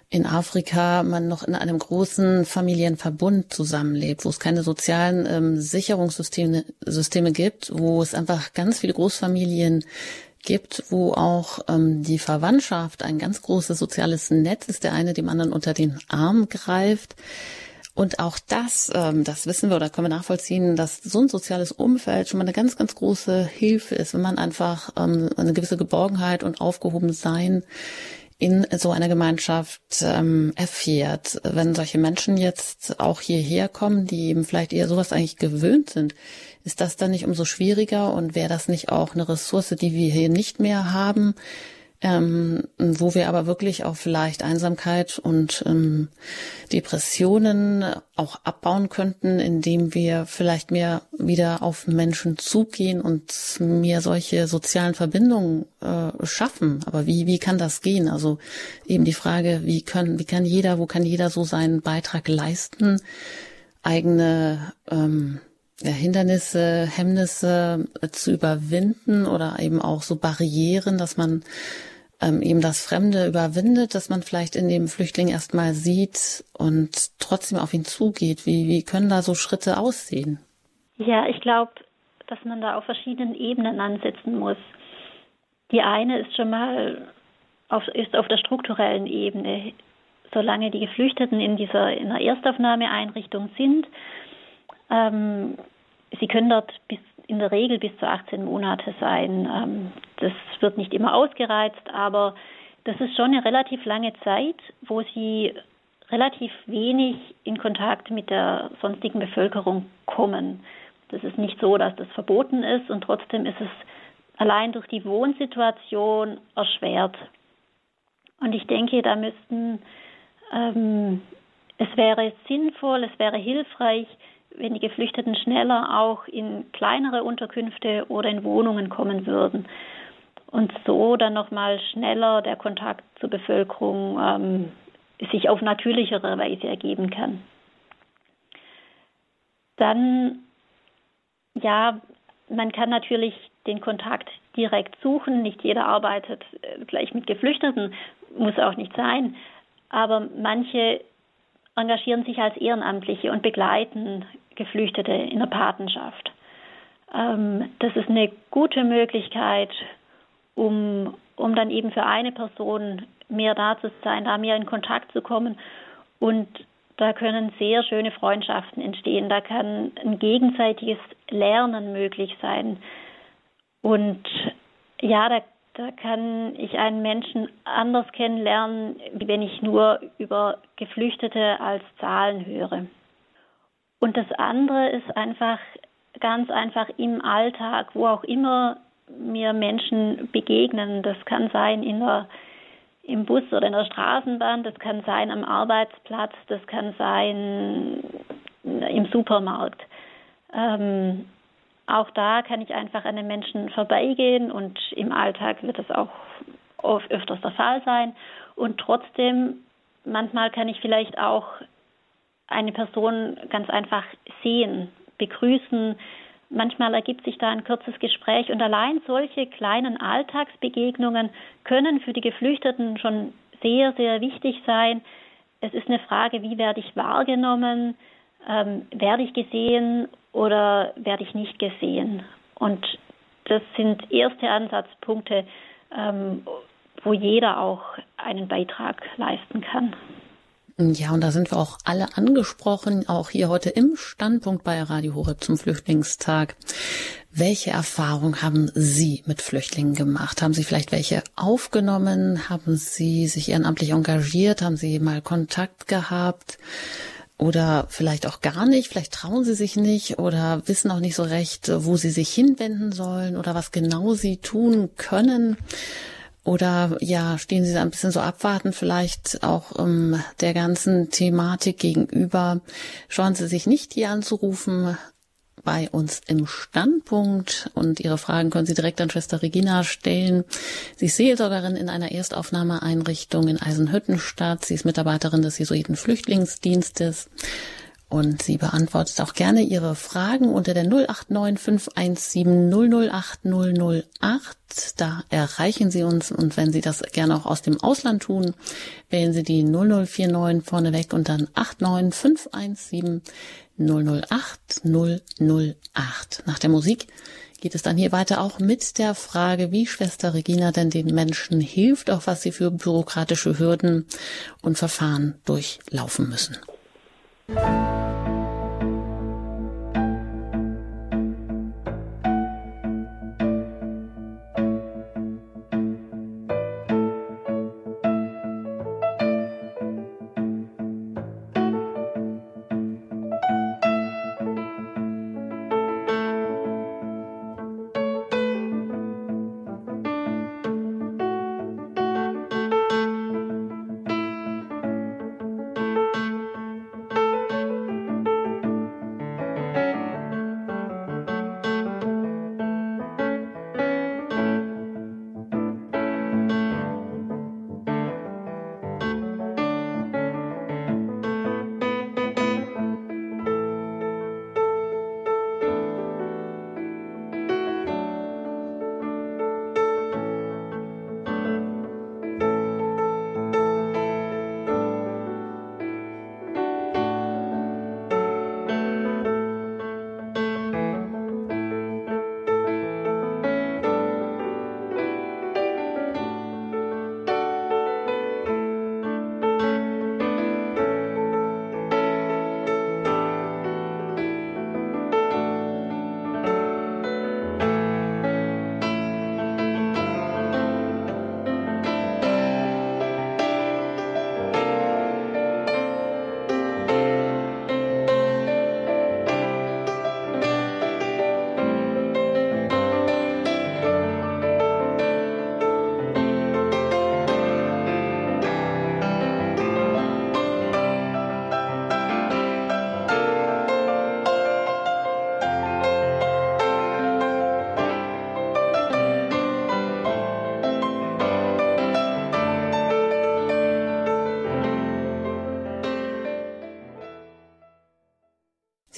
in Afrika man noch in einem großen Familienverbund zusammenlebt, wo es keine sozialen ähm, Sicherungssysteme Systeme gibt, wo es einfach ganz viele Großfamilien gibt, wo auch ähm, die Verwandtschaft ein ganz großes soziales Netz ist, der eine dem anderen unter den Arm greift. Und auch das, ähm, das wissen wir oder können wir nachvollziehen, dass so ein soziales Umfeld schon mal eine ganz, ganz große Hilfe ist, wenn man einfach ähm, eine gewisse Geborgenheit und Aufgehobensein in so einer Gemeinschaft ähm, erfährt. Wenn solche Menschen jetzt auch hierher kommen, die eben vielleicht eher sowas eigentlich gewöhnt sind, ist das dann nicht umso schwieriger und wäre das nicht auch eine Ressource, die wir hier nicht mehr haben, ähm, wo wir aber wirklich auch vielleicht Einsamkeit und ähm, Depressionen auch abbauen könnten, indem wir vielleicht mehr wieder auf Menschen zugehen und mehr solche sozialen Verbindungen äh, schaffen. Aber wie, wie kann das gehen? Also eben die Frage, wie können, wie kann jeder, wo kann jeder so seinen Beitrag leisten, eigene ähm, ja, Hindernisse, Hemmnisse zu überwinden oder eben auch so Barrieren, dass man ähm, eben das Fremde überwindet, dass man vielleicht in dem Flüchtling erstmal sieht und trotzdem auf ihn zugeht. Wie, wie können da so Schritte aussehen? Ja, ich glaube, dass man da auf verschiedenen Ebenen ansetzen muss. Die eine ist schon mal auf, ist auf der strukturellen Ebene. Solange die Geflüchteten in dieser in der Erstaufnahmeeinrichtung sind, ähm, sie können dort bis in der Regel bis zu 18 Monate sein. Ähm, das wird nicht immer ausgereizt, aber das ist schon eine relativ lange Zeit, wo sie relativ wenig in Kontakt mit der sonstigen Bevölkerung kommen. Das ist nicht so, dass das verboten ist und trotzdem ist es allein durch die Wohnsituation erschwert. Und ich denke, da müssten ähm, es wäre sinnvoll, es wäre hilfreich, wenn die Geflüchteten schneller auch in kleinere Unterkünfte oder in Wohnungen kommen würden und so dann nochmal schneller der Kontakt zur Bevölkerung ähm, sich auf natürlichere Weise ergeben kann. Dann, ja, man kann natürlich den Kontakt direkt suchen. Nicht jeder arbeitet äh, gleich mit Geflüchteten, muss auch nicht sein. Aber manche engagieren sich als Ehrenamtliche und begleiten Geflüchtete in der Patenschaft. Ähm, das ist eine gute Möglichkeit, um, um dann eben für eine Person mehr da zu sein, da mehr in Kontakt zu kommen. Und da können sehr schöne Freundschaften entstehen. Da kann ein gegenseitiges Lernen möglich sein. Und ja, da, da kann ich einen Menschen anders kennenlernen, wenn ich nur über Geflüchtete als Zahlen höre. Und das andere ist einfach ganz einfach im Alltag, wo auch immer mir Menschen begegnen. Das kann sein in der, im Bus oder in der Straßenbahn, das kann sein am Arbeitsplatz, das kann sein im Supermarkt. Ähm, auch da kann ich einfach an den Menschen vorbeigehen und im Alltag wird das auch öfters der Fall sein. Und trotzdem, manchmal kann ich vielleicht auch eine Person ganz einfach sehen, begrüßen, Manchmal ergibt sich da ein kurzes Gespräch und allein solche kleinen Alltagsbegegnungen können für die Geflüchteten schon sehr, sehr wichtig sein. Es ist eine Frage, wie werde ich wahrgenommen, ähm, werde ich gesehen oder werde ich nicht gesehen. Und das sind erste Ansatzpunkte, ähm, wo jeder auch einen Beitrag leisten kann. Ja, und da sind wir auch alle angesprochen, auch hier heute im Standpunkt bei Radio Horeb zum Flüchtlingstag. Welche Erfahrung haben Sie mit Flüchtlingen gemacht? Haben Sie vielleicht welche aufgenommen? Haben Sie sich ehrenamtlich engagiert? Haben Sie mal Kontakt gehabt? Oder vielleicht auch gar nicht, vielleicht trauen sie sich nicht oder wissen auch nicht so recht, wo sie sich hinwenden sollen oder was genau sie tun können. Oder ja, stehen Sie ein bisschen so abwarten, vielleicht auch ähm, der ganzen Thematik gegenüber. Schauen Sie sich nicht hier anzurufen bei uns im Standpunkt und Ihre Fragen können Sie direkt an Schwester Regina stellen. Sie ist Seelsorgerin in einer Erstaufnahmeeinrichtung in Eisenhüttenstadt. Sie ist Mitarbeiterin des Jesuiten Flüchtlingsdienstes und sie beantwortet auch gerne Ihre Fragen unter der 089 517 008 008. Da erreichen Sie uns und wenn Sie das gerne auch aus dem Ausland tun, wählen Sie die 0049 vorneweg und dann 89 517 008 008. Nach der Musik geht es dann hier weiter auch mit der Frage, wie Schwester Regina denn den Menschen hilft, auch was sie für bürokratische Hürden und Verfahren durchlaufen müssen. Música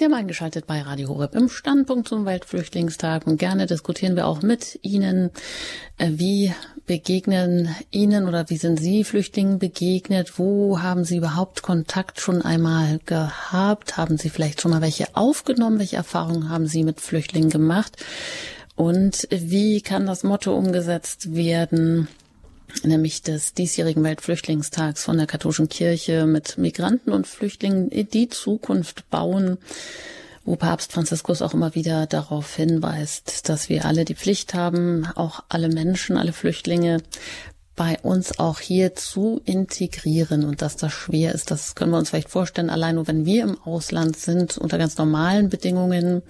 haben eingeschaltet bei Radio Horeb im Standpunkt zum Weltflüchtlingstag und gerne diskutieren wir auch mit Ihnen, äh, wie begegnen Ihnen oder wie sind Sie Flüchtlingen begegnet? Wo haben Sie überhaupt Kontakt schon einmal gehabt? Haben Sie vielleicht schon mal welche aufgenommen? Welche Erfahrungen haben Sie mit Flüchtlingen gemacht? Und wie kann das Motto umgesetzt werden? Nämlich des diesjährigen Weltflüchtlingstags von der katholischen Kirche mit Migranten und Flüchtlingen die Zukunft bauen, wo Papst Franziskus auch immer wieder darauf hinweist, dass wir alle die Pflicht haben, auch alle Menschen, alle Flüchtlinge bei uns auch hier zu integrieren und dass das schwer ist, das können wir uns vielleicht vorstellen, allein nur wenn wir im Ausland sind, unter ganz normalen Bedingungen,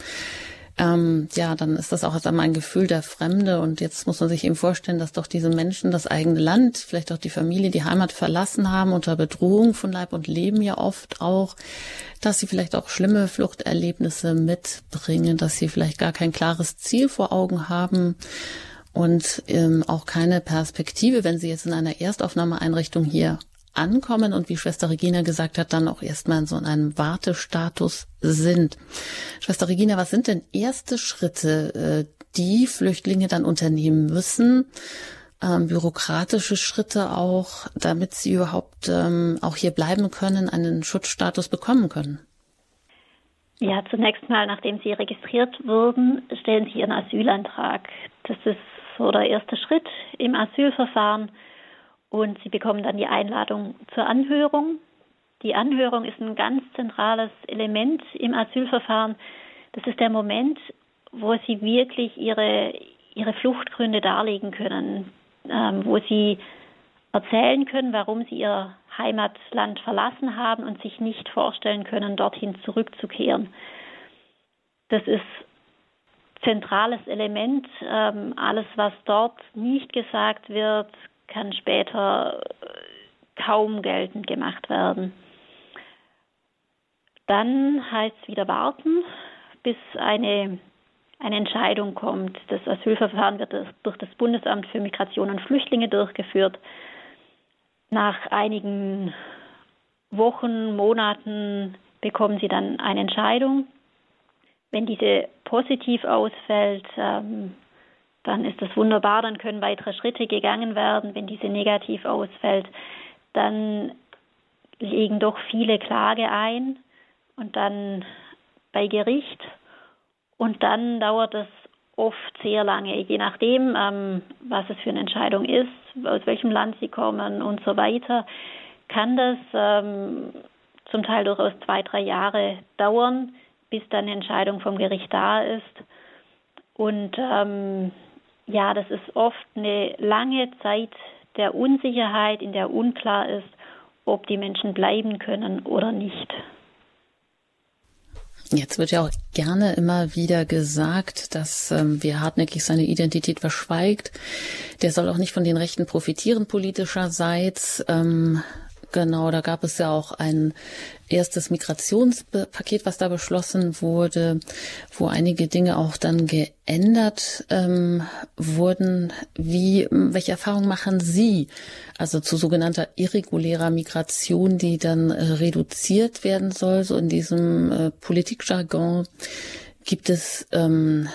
ähm, ja, dann ist das auch erst einmal ein Gefühl der Fremde. Und jetzt muss man sich eben vorstellen, dass doch diese Menschen das eigene Land, vielleicht auch die Familie, die Heimat verlassen haben, unter Bedrohung von Leib und Leben ja oft auch, dass sie vielleicht auch schlimme Fluchterlebnisse mitbringen, dass sie vielleicht gar kein klares Ziel vor Augen haben und ähm, auch keine Perspektive, wenn sie jetzt in einer Erstaufnahmeeinrichtung hier ankommen und wie Schwester Regina gesagt hat, dann auch erstmal in so einem Wartestatus sind. Schwester Regina, was sind denn erste Schritte, äh, die Flüchtlinge dann unternehmen müssen? Ähm, bürokratische Schritte auch, damit sie überhaupt ähm, auch hier bleiben können, einen Schutzstatus bekommen können? Ja, zunächst mal, nachdem Sie registriert wurden, stellen Sie Ihren Asylantrag. Das ist so der erste Schritt im Asylverfahren und Sie bekommen dann die Einladung zur Anhörung. Die Anhörung ist ein ganz zentrales Element im Asylverfahren. Das ist der Moment, wo Sie wirklich Ihre, Ihre Fluchtgründe darlegen können, ähm, wo Sie erzählen können, warum Sie Ihr Heimatland verlassen haben und sich nicht vorstellen können, dorthin zurückzukehren. Das ist zentrales Element. Ähm, alles, was dort nicht gesagt wird, kann später äh, kaum geltend gemacht werden. Dann heißt es wieder warten, bis eine, eine Entscheidung kommt. Das Asylverfahren wird durch das Bundesamt für Migration und Flüchtlinge durchgeführt. Nach einigen Wochen, Monaten bekommen sie dann eine Entscheidung. Wenn diese positiv ausfällt, ähm, dann ist das wunderbar, dann können weitere Schritte gegangen werden. Wenn diese negativ ausfällt, dann legen doch viele Klage ein und dann bei Gericht und dann dauert es oft sehr lange, je nachdem, ähm, was es für eine Entscheidung ist, aus welchem Land sie kommen und so weiter, kann das ähm, zum Teil durchaus zwei, drei Jahre dauern, bis dann eine Entscheidung vom Gericht da ist. Und ähm, ja, das ist oft eine lange Zeit der Unsicherheit, in der unklar ist, ob die Menschen bleiben können oder nicht. Jetzt wird ja auch gerne immer wieder gesagt, dass ähm, wer hartnäckig seine Identität verschweigt, der soll auch nicht von den Rechten profitieren politischerseits. Ähm, Genau, da gab es ja auch ein erstes Migrationspaket, was da beschlossen wurde, wo einige Dinge auch dann geändert ähm, wurden. Wie, welche Erfahrungen machen Sie? Also zu sogenannter irregulärer Migration, die dann äh, reduziert werden soll, so in diesem äh, Politikjargon. Gibt es ähm,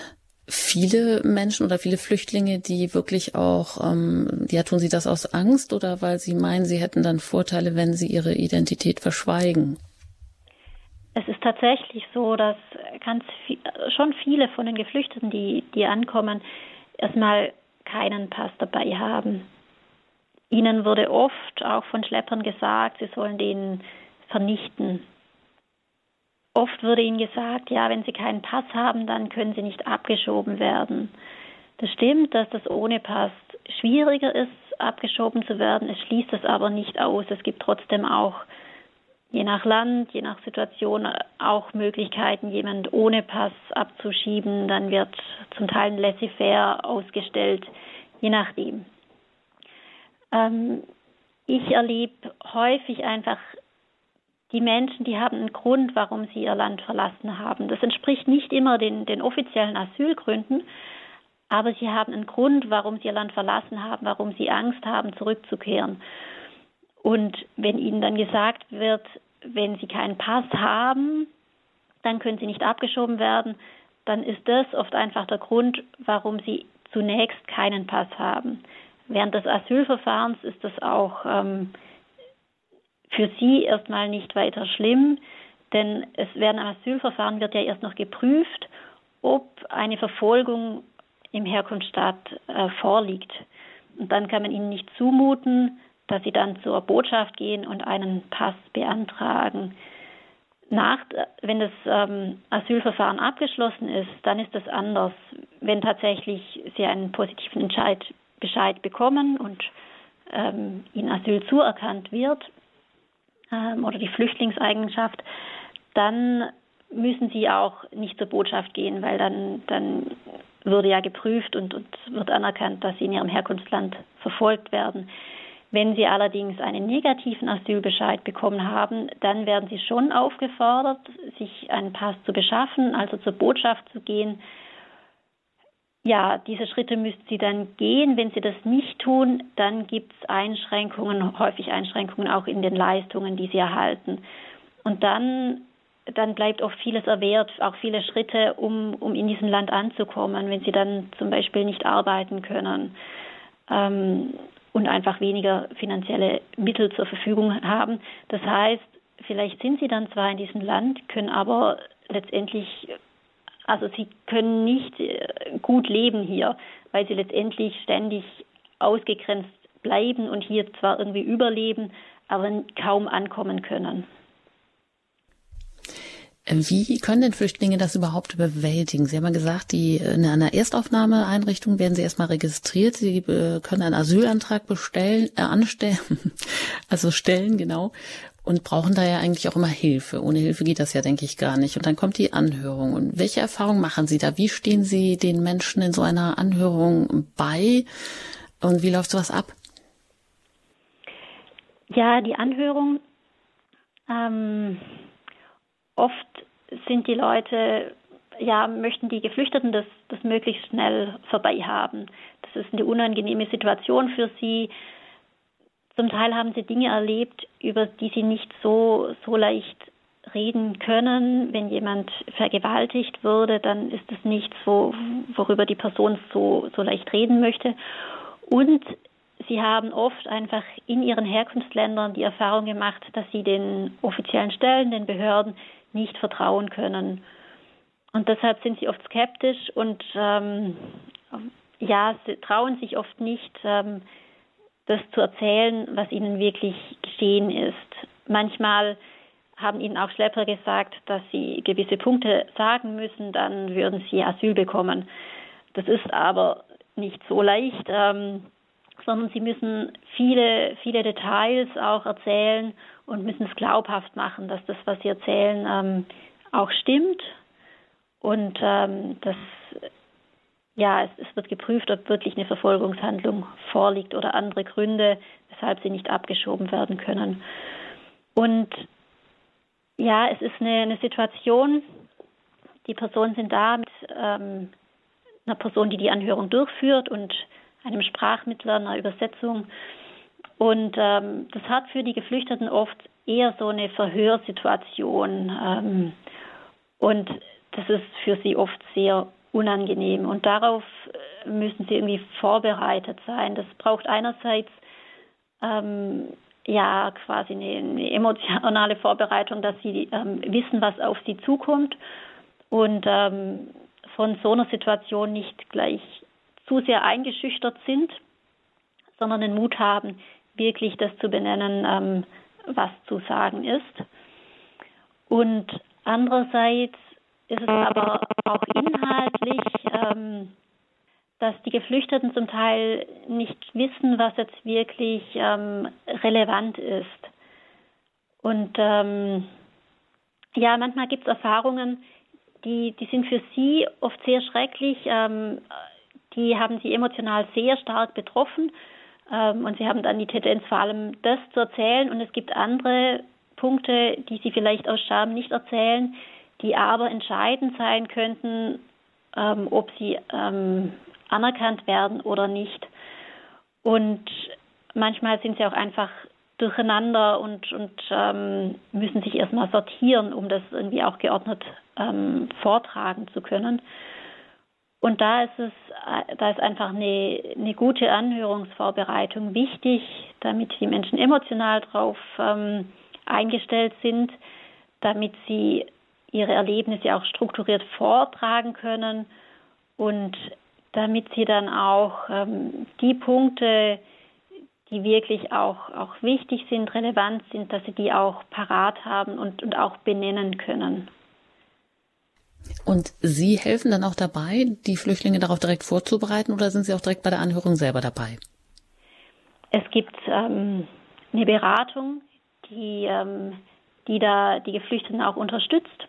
viele Menschen oder viele Flüchtlinge, die wirklich auch, ähm, ja, tun sie das aus Angst oder weil sie meinen, sie hätten dann Vorteile, wenn sie ihre Identität verschweigen? Es ist tatsächlich so, dass ganz viel, schon viele von den Geflüchteten, die, die ankommen, erstmal keinen Pass dabei haben. Ihnen wurde oft auch von Schleppern gesagt, sie sollen den vernichten. Oft wurde ihnen gesagt, ja, wenn sie keinen Pass haben, dann können sie nicht abgeschoben werden. Das stimmt, dass das ohne Pass schwieriger ist, abgeschoben zu werden. Es schließt das aber nicht aus. Es gibt trotzdem auch, je nach Land, je nach Situation, auch Möglichkeiten, jemand ohne Pass abzuschieben. Dann wird zum Teil ein Laissez-faire ausgestellt, je nachdem. Ähm, ich erlebe häufig einfach die Menschen, die haben einen Grund, warum sie ihr Land verlassen haben. Das entspricht nicht immer den, den offiziellen Asylgründen, aber sie haben einen Grund, warum sie ihr Land verlassen haben, warum sie Angst haben, zurückzukehren. Und wenn ihnen dann gesagt wird, wenn sie keinen Pass haben, dann können sie nicht abgeschoben werden, dann ist das oft einfach der Grund, warum sie zunächst keinen Pass haben. Während des Asylverfahrens ist das auch ähm, für sie erstmal nicht weiter schlimm, denn es während am Asylverfahren wird ja erst noch geprüft, ob eine Verfolgung im Herkunftsstaat äh, vorliegt. Und dann kann man ihnen nicht zumuten, dass sie dann zur Botschaft gehen und einen Pass beantragen. Nach, wenn das ähm, Asylverfahren abgeschlossen ist, dann ist das anders. Wenn tatsächlich sie einen positiven Entscheid, Bescheid bekommen und ähm, ihnen Asyl zuerkannt wird ähm, oder die Flüchtlingseigenschaft, dann müssen sie auch nicht zur Botschaft gehen, weil dann, dann würde ja geprüft und, und wird anerkannt, dass sie in ihrem Herkunftsland verfolgt werden. Wenn Sie allerdings einen negativen Asylbescheid bekommen haben, dann werden Sie schon aufgefordert, sich einen Pass zu beschaffen, also zur Botschaft zu gehen. Ja, diese Schritte müssten Sie dann gehen. Wenn Sie das nicht tun, dann gibt es Einschränkungen, häufig Einschränkungen auch in den Leistungen, die Sie erhalten. Und dann, dann bleibt oft vieles erwehrt, auch viele Schritte, um, um in diesem Land anzukommen, wenn Sie dann zum Beispiel nicht arbeiten können. Ähm, und einfach weniger finanzielle Mittel zur Verfügung haben. Das heißt, vielleicht sind sie dann zwar in diesem Land, können aber letztendlich, also sie können nicht äh, gut leben hier, weil sie letztendlich ständig ausgegrenzt bleiben und hier zwar irgendwie überleben, aber kaum ankommen können. Wie können denn Flüchtlinge das überhaupt bewältigen? Sie haben ja gesagt, die, in einer Erstaufnahmeeinrichtung werden sie erstmal registriert. Sie äh, können einen Asylantrag bestellen, äh, anstellen, also stellen, genau. Und brauchen da ja eigentlich auch immer Hilfe. Ohne Hilfe geht das ja, denke ich, gar nicht. Und dann kommt die Anhörung. Und welche Erfahrungen machen Sie da? Wie stehen Sie den Menschen in so einer Anhörung bei? Und wie läuft sowas ab? Ja, die Anhörung ähm, oft sind die Leute, ja, möchten die Geflüchteten das, das möglichst schnell vorbei haben. Das ist eine unangenehme Situation für sie. Zum Teil haben sie Dinge erlebt, über die sie nicht so, so leicht reden können. Wenn jemand vergewaltigt wurde, dann ist es nichts, wo, worüber die Person so, so leicht reden möchte. Und sie haben oft einfach in ihren Herkunftsländern die Erfahrung gemacht, dass sie den offiziellen Stellen, den Behörden nicht vertrauen können. Und deshalb sind sie oft skeptisch und ähm, ja, trauen sich oft nicht, ähm, das zu erzählen, was ihnen wirklich geschehen ist. Manchmal haben ihnen auch Schlepper gesagt, dass sie gewisse Punkte sagen müssen, dann würden sie Asyl bekommen. Das ist aber nicht so leicht, ähm, sondern sie müssen viele, viele Details auch erzählen und müssen es glaubhaft machen, dass das, was sie erzählen, ähm, auch stimmt. Und ähm, das, ja, es, es, wird geprüft, ob wirklich eine Verfolgungshandlung vorliegt oder andere Gründe, weshalb sie nicht abgeschoben werden können. Und ja, es ist eine, eine Situation, die Personen sind da mit ähm, einer Person, die die Anhörung durchführt und einem Sprachmittler, einer Übersetzung. Und ähm, das hat für die Geflüchteten oft eher so eine Verhörsituation. Ähm, und das ist für sie oft sehr unangenehm. Und darauf äh, müssen sie irgendwie vorbereitet sein. Das braucht einerseits ähm, ja quasi eine, eine, emotionale Vorbereitung, dass sie ähm, wissen, was auf sie zukommt und ähm, von so einer Situation nicht gleich zu sehr eingeschüchtert sind, sondern den Mut haben, wirklich das zu benennen, ähm, was zu sagen ist. Und andererseits ist es aber auch inhaltlich, ähm, dass die Geflüchteten zum Teil nicht wissen, was jetzt wirklich ähm, relevant ist. Und ähm, ja, manchmal gibt es Erfahrungen, die, die sind für sie oft sehr schrecklich. Ähm, die haben sie emotional sehr stark betroffen ähm, und sie haben dann die Tendenz, vor allem das zu erzählen. Und es gibt andere Punkte, die sie vielleicht aus Scham nicht erzählen, die aber entscheidend sein könnten, ähm, ob sie ähm, anerkannt werden oder nicht. Und manchmal sind sie auch einfach durcheinander und, und ähm, müssen sich erstmal sortieren, um das irgendwie auch geordnet ähm, vortragen zu können. Und da ist es, da ist einfach eine, eine gute Anhörungsvorbereitung wichtig, damit die Menschen emotional darauf ähm, eingestellt sind, damit sie ihre Erlebnisse auch strukturiert vortragen können und damit sie dann auch ähm, die Punkte, die wirklich auch, auch wichtig sind, relevant sind, dass sie die auch parat haben und, und auch benennen können. Und Sie helfen dann auch dabei, die Flüchtlinge darauf direkt vorzubereiten oder sind Sie auch direkt bei der Anhörung selber dabei? Es gibt ähm, eine Beratung, die, ähm, die da die Geflüchteten auch unterstützt,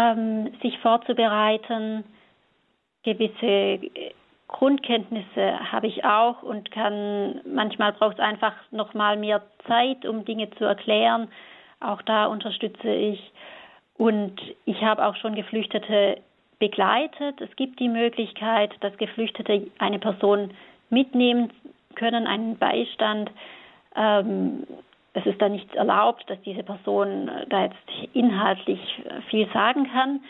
ähm, sich vorzubereiten. Gewisse Grundkenntnisse habe ich auch und kann manchmal braucht es einfach noch mal mehr Zeit, um Dinge zu erklären. Auch da unterstütze ich und ich habe auch schon Geflüchtete begleitet. Es gibt die Möglichkeit, dass Geflüchtete eine Person mitnehmen können, einen Beistand. Ähm, es ist da nicht erlaubt, dass diese Person da jetzt inhaltlich viel sagen kann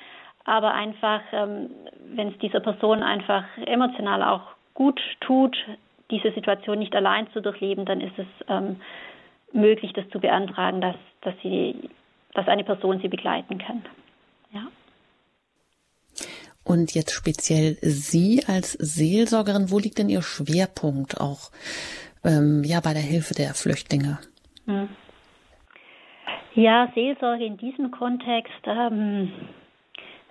aber einfach, ähm, wenn es dieser Person einfach emotional auch gut tut, diese Situation nicht allein zu durchleben, dann ist es ähm, möglich, das zu beantragen, dass, dass, sie, dass eine Person sie begleiten kann. Ja. Und jetzt speziell Sie als Seelsorgerin, wo liegt denn Ihr Schwerpunkt auch ähm, ja, bei der Hilfe der Flüchtlinge? Hm. Ja, Seelsorge in diesem Kontext ähm,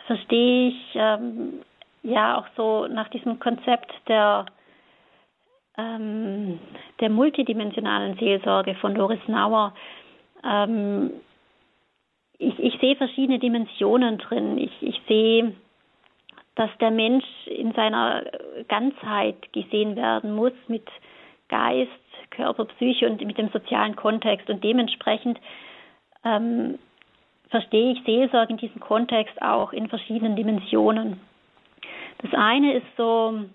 verstehe ich ähm, ja auch so nach diesem Konzept der, ähm, der multidimensionalen Seelsorge von Doris Nauer. Ähm, ich, ich sehe verschiedene Dimensionen drin. Ich, ich sehe, dass der Mensch in seiner Ganzheit gesehen werden muss mit Geist, Körper, Psyche und mit dem sozialen Kontext. Und dementsprechend ähm, verstehe ich Seelsorge in diesem Kontext auch in verschiedenen Dimensionen. Das eine ist so,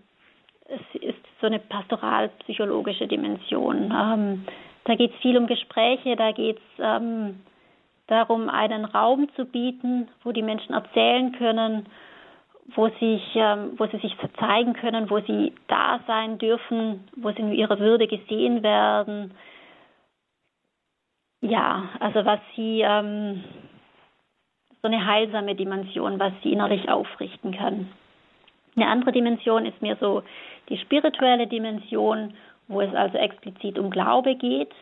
es ist so eine pastoralpsychologische Dimension. Ähm, da geht es viel um Gespräche, da geht es ähm, darum, einen Raum zu bieten, wo die Menschen erzählen können, wo, sich, ähm, wo sie sich zeigen können, wo sie da sein dürfen, wo sie in ihrer Würde gesehen werden. Ja, also was sie ähm, so eine heilsame Dimension, was sie innerlich aufrichten kann. Eine andere Dimension ist mir so die spirituelle Dimension, wo es also explizit um Glaube geht,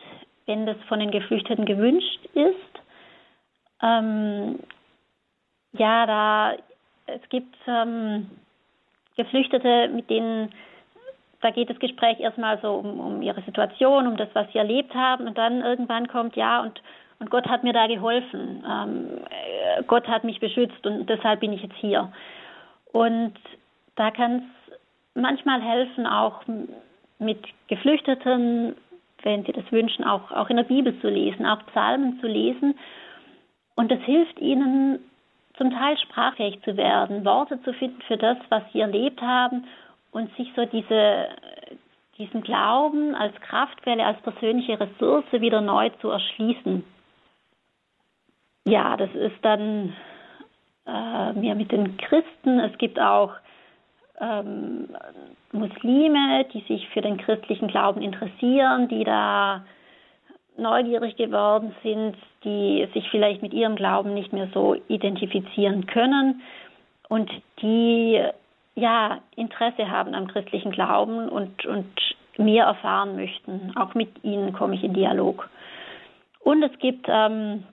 wenn das von den Geflüchteten gewünscht ist. Ähm, ja, da es gibt ähm, Geflüchtete, mit denen da geht das Gespräch erstmal so um, um ihre Situation, um das, was sie erlebt haben, und dann irgendwann kommt ja und und Gott hat mir da geholfen. Ähm, äh, Gott hat mich beschützt und deshalb bin ich jetzt hier. Und da kann es manchmal helfen, auch mit Geflüchteten, wenn sie das wünschen, auch, auch in der Bibel zu lesen, auch Psalmen zu lesen. Und das hilft ihnen, zum Teil sprachfähig zu werden, Worte zu finden für das, was sie erlebt haben und sich so diese, diesen Glauben als Kraftquelle, als persönliche Ressource wieder neu zu erschließen ja, das ist dann äh, mehr mit den Christen. Es gibt auch ähm, Muslime, die sich für den christlichen Glauben interessieren, die da neugierig geworden sind, die sich vielleicht mit ihrem Glauben nicht mehr so identifizieren können und die ja Interesse haben am christlichen Glauben und, und mehr erfahren möchten. Auch mit ihnen komme ich in Dialog. Und es gibt ähm,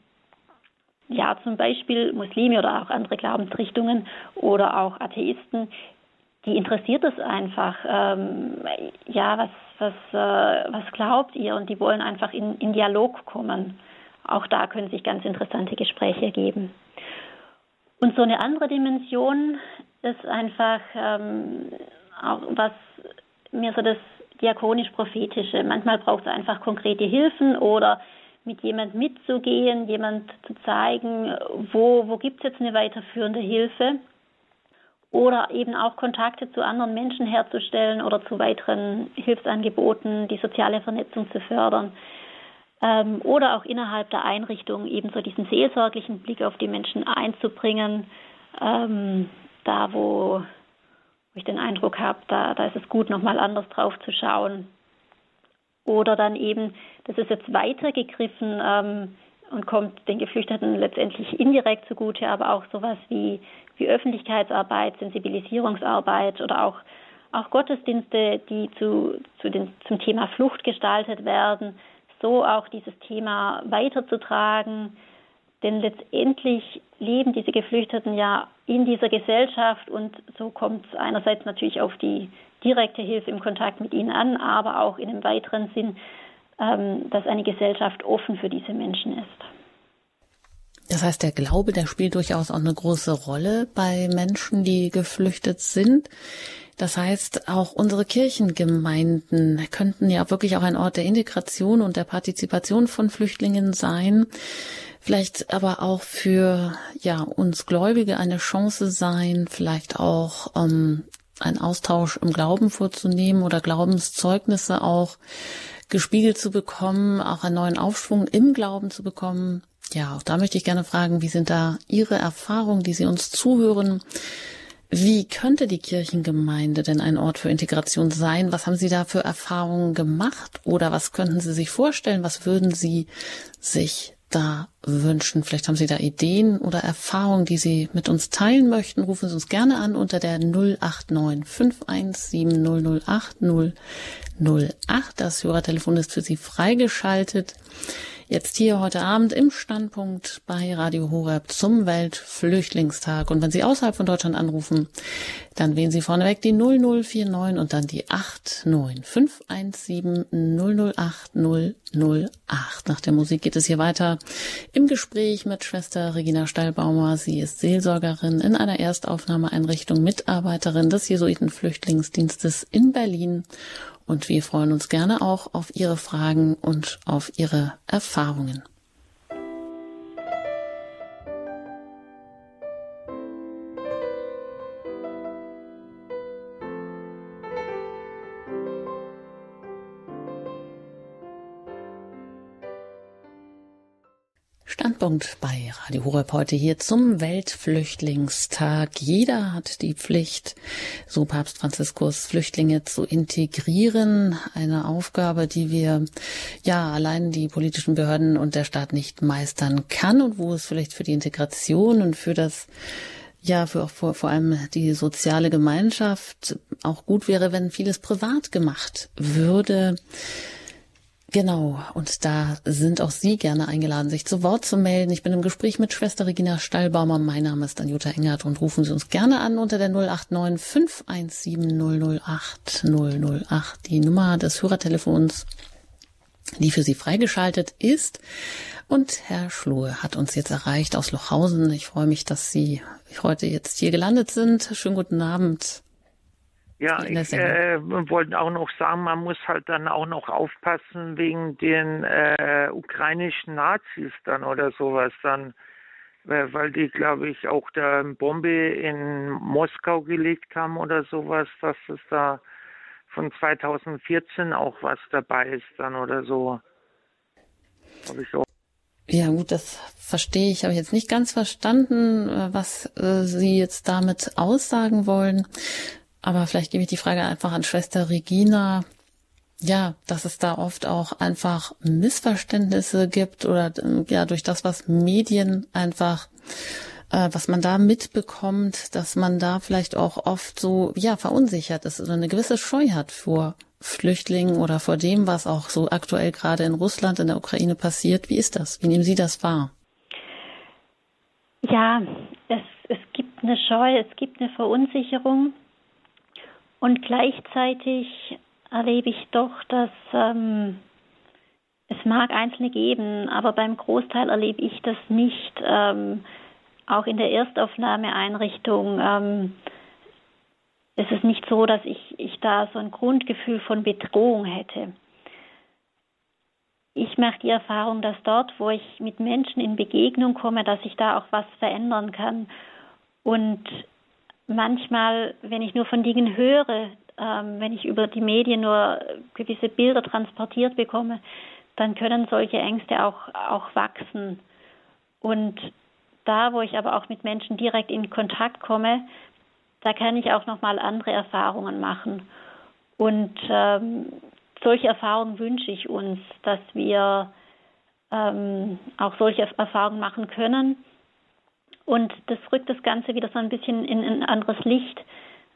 ja zum Beispiel Muslime oder auch andere Glaubensrichtungen oder auch Atheisten, die interessiert es einfach, ähm, ja, was, was, äh, was glaubt ihr? Und die wollen einfach in, in Dialog kommen. Auch da können sich ganz interessante Gespräche ergeben. Und so eine andere Dimension ist einfach ähm, auch was mir so das diakonisch-prophetische. Manchmal braucht es einfach konkrete Hilfen oder mit jemand mitzugehen, jemand zu zeigen, wo, wo gibt es jetzt eine weiterführende Hilfe oder eben auch Kontakte zu anderen Menschen herzustellen oder zu weiteren Hilfsangeboten, die soziale Vernetzung zu fördern. ähm, oder auch innerhalb der Einrichtung eben so diesen seelsorglichen Blick auf die Menschen einzubringen, ähm, da wo, ich den Eindruck habe, da, da ist es gut, nochmal anders drauf zu schauen. Oder dann eben, das ist jetzt weitergegriffen ähm, und kommt den Geflüchteten letztendlich indirekt zugute, aber auch sowas wie, wie Öffentlichkeitsarbeit, Sensibilisierungsarbeit oder auch, auch Gottesdienste, die zu, zu den, zum Thema Flucht gestaltet werden, so auch dieses Thema weiterzutragen. Denn letztendlich leben diese Geflüchteten ja in dieser Gesellschaft und so kommt es einerseits natürlich auf die direkte Hilfe im Kontakt mit ihnen an, aber auch in einem weiteren Sinn, dass eine Gesellschaft offen für diese Menschen ist. Das heißt, der Glaube, der spielt durchaus auch eine große Rolle bei Menschen, die geflüchtet sind. Das heißt, auch unsere Kirchengemeinden könnten ja wirklich auch ein Ort der Integration und der Partizipation von Flüchtlingen sein. Vielleicht aber auch für ja uns Gläubige eine Chance sein, vielleicht auch ähm, einen Austausch im Glauben vorzunehmen oder Glaubenszeugnisse auch gespiegelt zu bekommen, auch einen neuen Aufschwung im Glauben zu bekommen. Ja, auch da möchte ich gerne fragen, wie sind da Ihre Erfahrungen, die Sie uns zuhören? Wie könnte die Kirchengemeinde denn ein Ort für Integration sein? Was haben Sie da für Erfahrungen gemacht? Oder was könnten Sie sich vorstellen? Was würden Sie sich da wünschen? Vielleicht haben Sie da Ideen oder Erfahrungen, die Sie mit uns teilen möchten. Rufen Sie uns gerne an unter der 089 517 008 008. Das Hörertelefon ist für Sie freigeschaltet. Jetzt hier heute Abend im Standpunkt bei Radio Horeb zum Weltflüchtlingstag. Und wenn Sie außerhalb von Deutschland anrufen, dann wählen Sie vorneweg die 0049 und dann die 89517 008 008. Nach der Musik geht es hier weiter im Gespräch mit Schwester Regina Steilbaumer. Sie ist Seelsorgerin in einer Erstaufnahmeeinrichtung, Mitarbeiterin des Jesuitenflüchtlingsdienstes in Berlin und wir freuen uns gerne auch auf Ihre Fragen und auf Ihre Erfahrungen. Standpunkt bei Radio Horeb heute hier zum Weltflüchtlingstag. Jeder hat die Pflicht, so Papst Franziskus, Flüchtlinge zu integrieren. Eine Aufgabe, die wir ja allein die politischen Behörden und der Staat nicht meistern kann und wo es vielleicht für die Integration und für das ja, für, vor, vor allem die soziale Gemeinschaft auch gut wäre, wenn vieles privat gemacht würde. Genau, und da sind auch Sie gerne eingeladen, sich zu Wort zu melden. Ich bin im Gespräch mit Schwester Regina Stallbaumer. Mein Name ist Anjuta Engert und rufen Sie uns gerne an unter der 089 517 008 008, die Nummer des Hörertelefons, die für Sie freigeschaltet ist. Und Herr Schluhe hat uns jetzt erreicht aus Lochhausen. Ich freue mich, dass Sie heute jetzt hier gelandet sind. Schönen guten Abend. Ja, ich äh, wollte auch noch sagen, man muss halt dann auch noch aufpassen wegen den äh, ukrainischen Nazis dann oder sowas dann, weil die, glaube ich, auch da eine Bombe in Moskau gelegt haben oder sowas, dass es da von 2014 auch was dabei ist dann oder so. Habe ich auch. Ja, gut, das verstehe ich. Habe ich jetzt nicht ganz verstanden, äh, was äh, Sie jetzt damit aussagen wollen. Aber vielleicht gebe ich die Frage einfach an Schwester Regina. Ja, dass es da oft auch einfach Missverständnisse gibt oder ja durch das, was Medien einfach, äh, was man da mitbekommt, dass man da vielleicht auch oft so ja verunsichert ist oder eine gewisse Scheu hat vor Flüchtlingen oder vor dem, was auch so aktuell gerade in Russland, in der Ukraine passiert. Wie ist das? Wie nehmen Sie das wahr? Ja, es, es gibt eine Scheu, es gibt eine Verunsicherung. Und gleichzeitig erlebe ich doch, dass ähm, es mag Einzelne geben, aber beim Großteil erlebe ich das nicht. Ähm, auch in der Erstaufnahmeeinrichtung ähm, ist es nicht so, dass ich, ich da so ein Grundgefühl von Bedrohung hätte. Ich mache die Erfahrung, dass dort, wo ich mit Menschen in Begegnung komme, dass ich da auch was verändern kann. Und manchmal, wenn ich nur von Dingen höre, ähm, wenn ich über die Medien nur gewisse Bilder transportiert bekomme, dann können solche Ängste auch, auch wachsen. Und da, wo ich aber auch mit Menschen direkt in Kontakt komme, da kann ich auch nochmal andere Erfahrungen machen. Und ähm, solche Erfahrungen wünsche ich uns, dass wir ähm, auch solche Erfahrungen machen können. Und das rückt das Ganze wieder so ein bisschen in ein anderes Licht.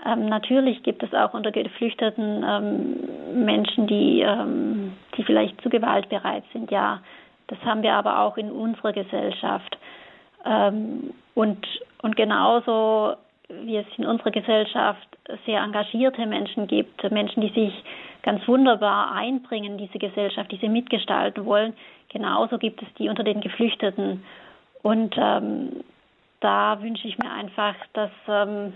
Ähm, natürlich gibt es auch unter Geflüchteten ähm, Menschen, die, ähm, die vielleicht zu Gewalt bereit sind. Ja, das haben wir aber auch in unserer Gesellschaft. Ähm, und, und genauso wie es in unserer Gesellschaft sehr engagierte Menschen gibt, Menschen, die sich ganz wunderbar einbringen in diese Gesellschaft, die sie mitgestalten wollen, genauso gibt es die unter den Geflüchteten. Und ähm, da wünsche ich mir einfach, dass, ähm,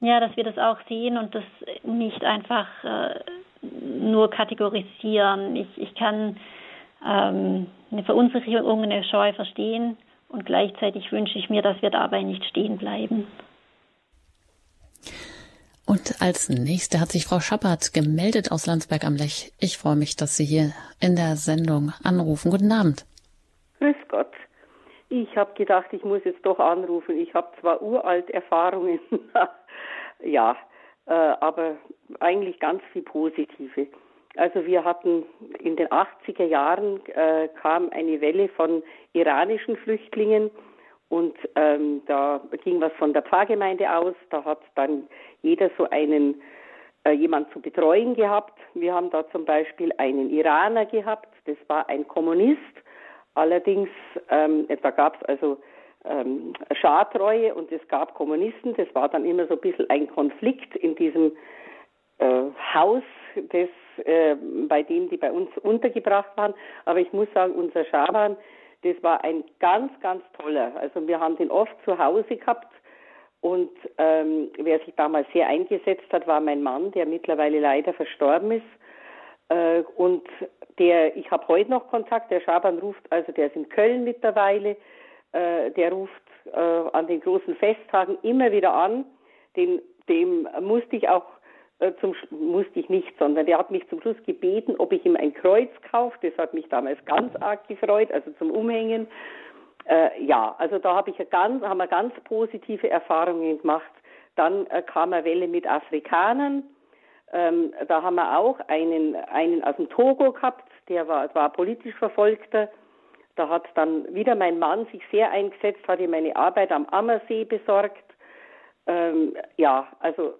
ja, dass wir das auch sehen und das nicht einfach äh, nur kategorisieren. Ich, ich kann ähm, eine Verunsicherung, eine Scheu verstehen und gleichzeitig wünsche ich mir, dass wir dabei nicht stehen bleiben. Und als nächste hat sich Frau Schappert gemeldet aus Landsberg am Lech. Ich freue mich, dass Sie hier in der Sendung anrufen. Guten Abend. Grüß Gott. Ich habe gedacht, ich muss jetzt doch anrufen. Ich habe zwar uralt Erfahrungen, ja, äh, aber eigentlich ganz viel positive. Also wir hatten in den 80er Jahren äh, kam eine Welle von iranischen Flüchtlingen und ähm, da ging was von der Pfarrgemeinde aus. Da hat dann jeder so einen äh, jemand zu betreuen gehabt. Wir haben da zum Beispiel einen Iraner gehabt. Das war ein Kommunist. Allerdings ähm, da gab es also ähm, Schartreue und es gab Kommunisten. Das war dann immer so ein bisschen ein Konflikt in diesem äh, Haus, des, äh, bei dem die bei uns untergebracht waren. Aber ich muss sagen, unser Schaban, das war ein ganz, ganz toller. Also wir haben den oft zu Hause gehabt und ähm, wer sich damals sehr eingesetzt hat, war mein Mann, der mittlerweile leider verstorben ist. Äh, und der, ich habe heute noch Kontakt, der Schaban ruft, also der ist in Köln mittlerweile, äh, der ruft äh, an den großen Festtagen immer wieder an. Den, dem musste ich auch äh, zum musste ich nicht, sondern der hat mich zum Schluss gebeten, ob ich ihm ein Kreuz kaufe. Das hat mich damals ganz arg gefreut, also zum Umhängen. Äh, ja, also da habe ich eine ganz, haben wir ganz positive Erfahrungen gemacht. Dann äh, kam eine Welle mit Afrikanern. Ähm, da haben wir auch einen, einen aus dem Togo gehabt, der war, war politisch Verfolgter. Da hat dann wieder mein Mann sich sehr eingesetzt, hat ihm eine Arbeit am Ammersee besorgt. Ähm, ja, also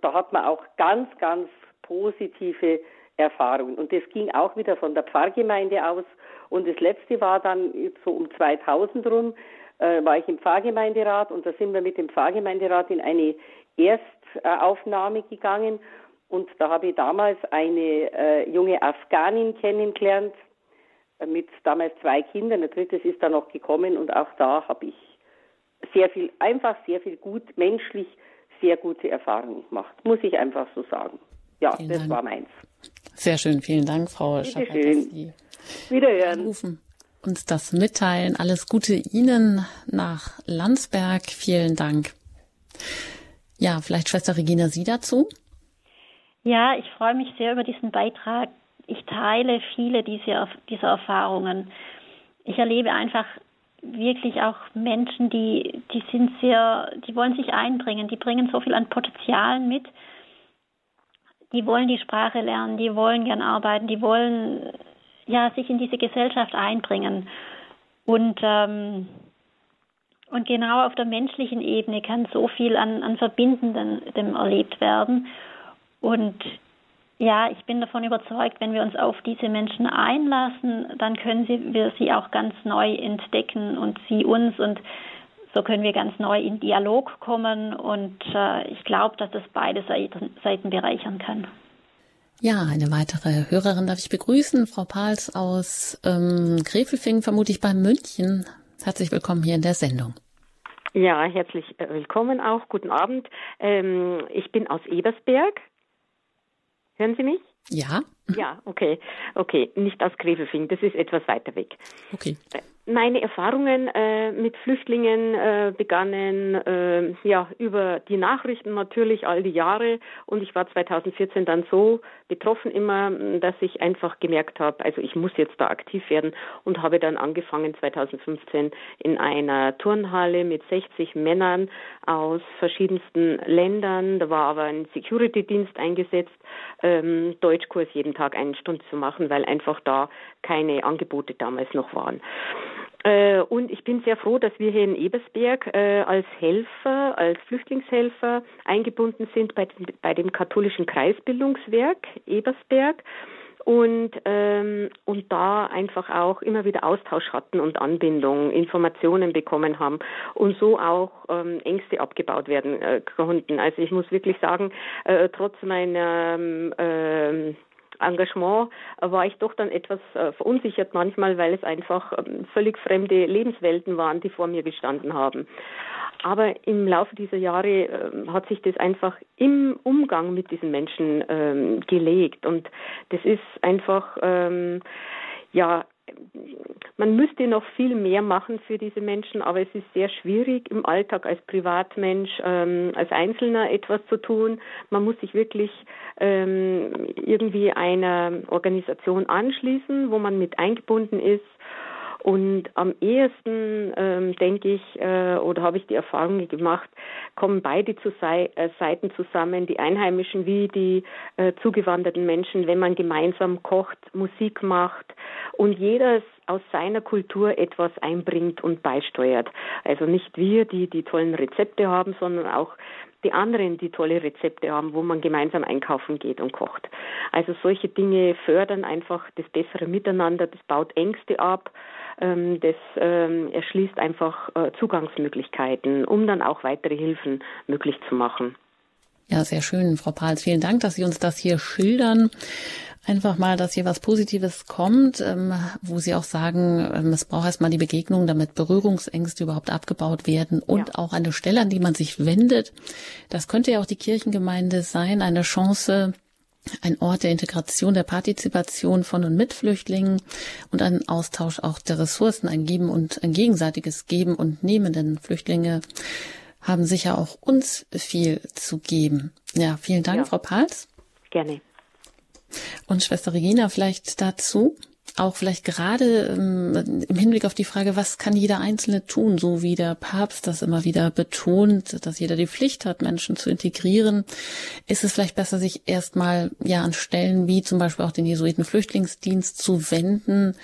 da hat man auch ganz, ganz positive Erfahrungen. Und das ging auch wieder von der Pfarrgemeinde aus. Und das letzte war dann so um 2000 rum, äh, war ich im Pfarrgemeinderat und da sind wir mit dem Pfarrgemeinderat in eine Erstaufnahme gegangen. Und da habe ich damals eine äh, junge Afghanin kennengelernt, äh, mit damals zwei Kindern. Ein drittes ist da noch gekommen und auch da habe ich sehr viel, einfach sehr viel gut menschlich sehr gute Erfahrungen gemacht, muss ich einfach so sagen. Ja, vielen das Dank. war meins. Sehr schön, vielen Dank, Frau Schaffer, dass Sie Wiederhören. anrufen uns das mitteilen. Alles Gute Ihnen nach Landsberg. Vielen Dank. Ja, vielleicht Schwester Regina, Sie dazu? Ja, ich freue mich sehr über diesen Beitrag. Ich teile viele dieser, dieser Erfahrungen. Ich erlebe einfach wirklich auch Menschen, die, die sind sehr, die wollen sich einbringen, die bringen so viel an Potenzialen mit. Die wollen die Sprache lernen, die wollen gern arbeiten, die wollen ja sich in diese Gesellschaft einbringen. Und ähm, und genau auf der menschlichen Ebene kann so viel an, an Verbindendem erlebt werden. Und ja, ich bin davon überzeugt, wenn wir uns auf diese Menschen einlassen, dann können sie, wir sie auch ganz neu entdecken und sie uns und so können wir ganz neu in Dialog kommen und äh, ich glaube, dass das beide Seiten, Seiten bereichern kann. Ja, eine weitere Hörerin darf ich begrüßen, Frau Pals aus ähm, Grefelfing, vermutlich bei München. Herzlich willkommen hier in der Sendung. Ja, herzlich äh, willkommen auch. Guten Abend. Ähm, ich bin aus Ebersberg Hören Sie mich? Ja. Ja, okay. Okay, nicht aus Grevelfing, das ist etwas weiter weg. Okay. Meine Erfahrungen äh, mit Flüchtlingen äh, begannen äh, ja über die Nachrichten natürlich all die Jahre und ich war 2014 dann so betroffen immer, dass ich einfach gemerkt habe, also ich muss jetzt da aktiv werden und habe dann angefangen 2015 in einer Turnhalle mit 60 Männern aus verschiedensten Ländern. Da war aber ein Security-Dienst eingesetzt, ähm, Deutschkurs jeden Tag eine Stunde zu machen, weil einfach da keine Angebote damals noch waren. Äh, und ich bin sehr froh, dass wir hier in Ebersberg äh, als Helfer, als Flüchtlingshelfer eingebunden sind bei, dem katholischen Kreisbildungswerk Ebersberg und ähm, und da einfach auch immer wieder Austausch hatten und Anbindung, Informationen bekommen haben und so auch ähm, Ängste abgebaut werden äh, konnten. Also ich muss wirklich sagen, trotz meiner ähm, Engagement war ich doch dann etwas äh, verunsichert manchmal, weil es einfach ähm, völlig fremde Lebenswelten waren, die vor mir gestanden haben. Aber im Laufe dieser Jahre äh, hat sich das einfach im Umgang mit diesen Menschen ähm, gelegt und das ist einfach ähm, ja man müsste noch viel mehr machen für diese Menschen, aber es ist sehr schwierig im Alltag als Privatmensch, ähm, als Einzelner etwas zu tun. Man muss sich wirklich ähm, irgendwie einer Organisation anschließen, wo man mit eingebunden ist und am ehesten, ähm, denke ich, äh, oder habe ich die Erfahrung gemacht, kommen beide zu Sei äh, Seiten zusammen, die Einheimischen wie die äh, zugewanderten Menschen, wenn man gemeinsam kocht, Musik macht. Und jeder aus seiner Kultur etwas einbringt und beisteuert. Also nicht wir, die die tollen Rezepte haben, sondern auch die anderen, die tolle Rezepte haben, wo man gemeinsam einkaufen geht und kocht. Also solche Dinge fördern einfach das bessere Miteinander, das baut Ängste ab ähm, das ähm, erschließt einfach äh, Zugangsmöglichkeiten, um dann auch weitere Hilfen möglich zu machen. Ja, sehr schön, Frau Pahls. Vielen Dank, dass Sie uns das hier schildern. Einfach mal, dass hier was Positives kommt, ähm, wo Sie auch sagen, ähm, es braucht erstmal die Begegnung, damit Berührungsängste überhaupt abgebaut werden und ja. auch eine Stelle, an die man sich wendet. Das könnte ja auch die Kirchengemeinde sein, eine Chance, ein Ort der Integration, der Partizipation von und mit Flüchtlingen und ein Austausch auch der Ressourcen, ein Geben und ein gegenseitiges Geben und Nehmen, denn Flüchtlinge haben sicher auch uns viel zu geben. Ja, vielen Dank, ja. Frau Pals. Gerne. Und Schwester Regina vielleicht dazu? auch vielleicht gerade ähm, im Hinblick auf die Frage, was kann jeder Einzelne tun, so wie der Papst das immer wieder betont, dass jeder die Pflicht hat, Menschen zu integrieren, ist es vielleicht besser, sich erstmal ja an Stellen wie zum Beispiel auch den Jesuiten-Flüchtlingsdienst zu wenden,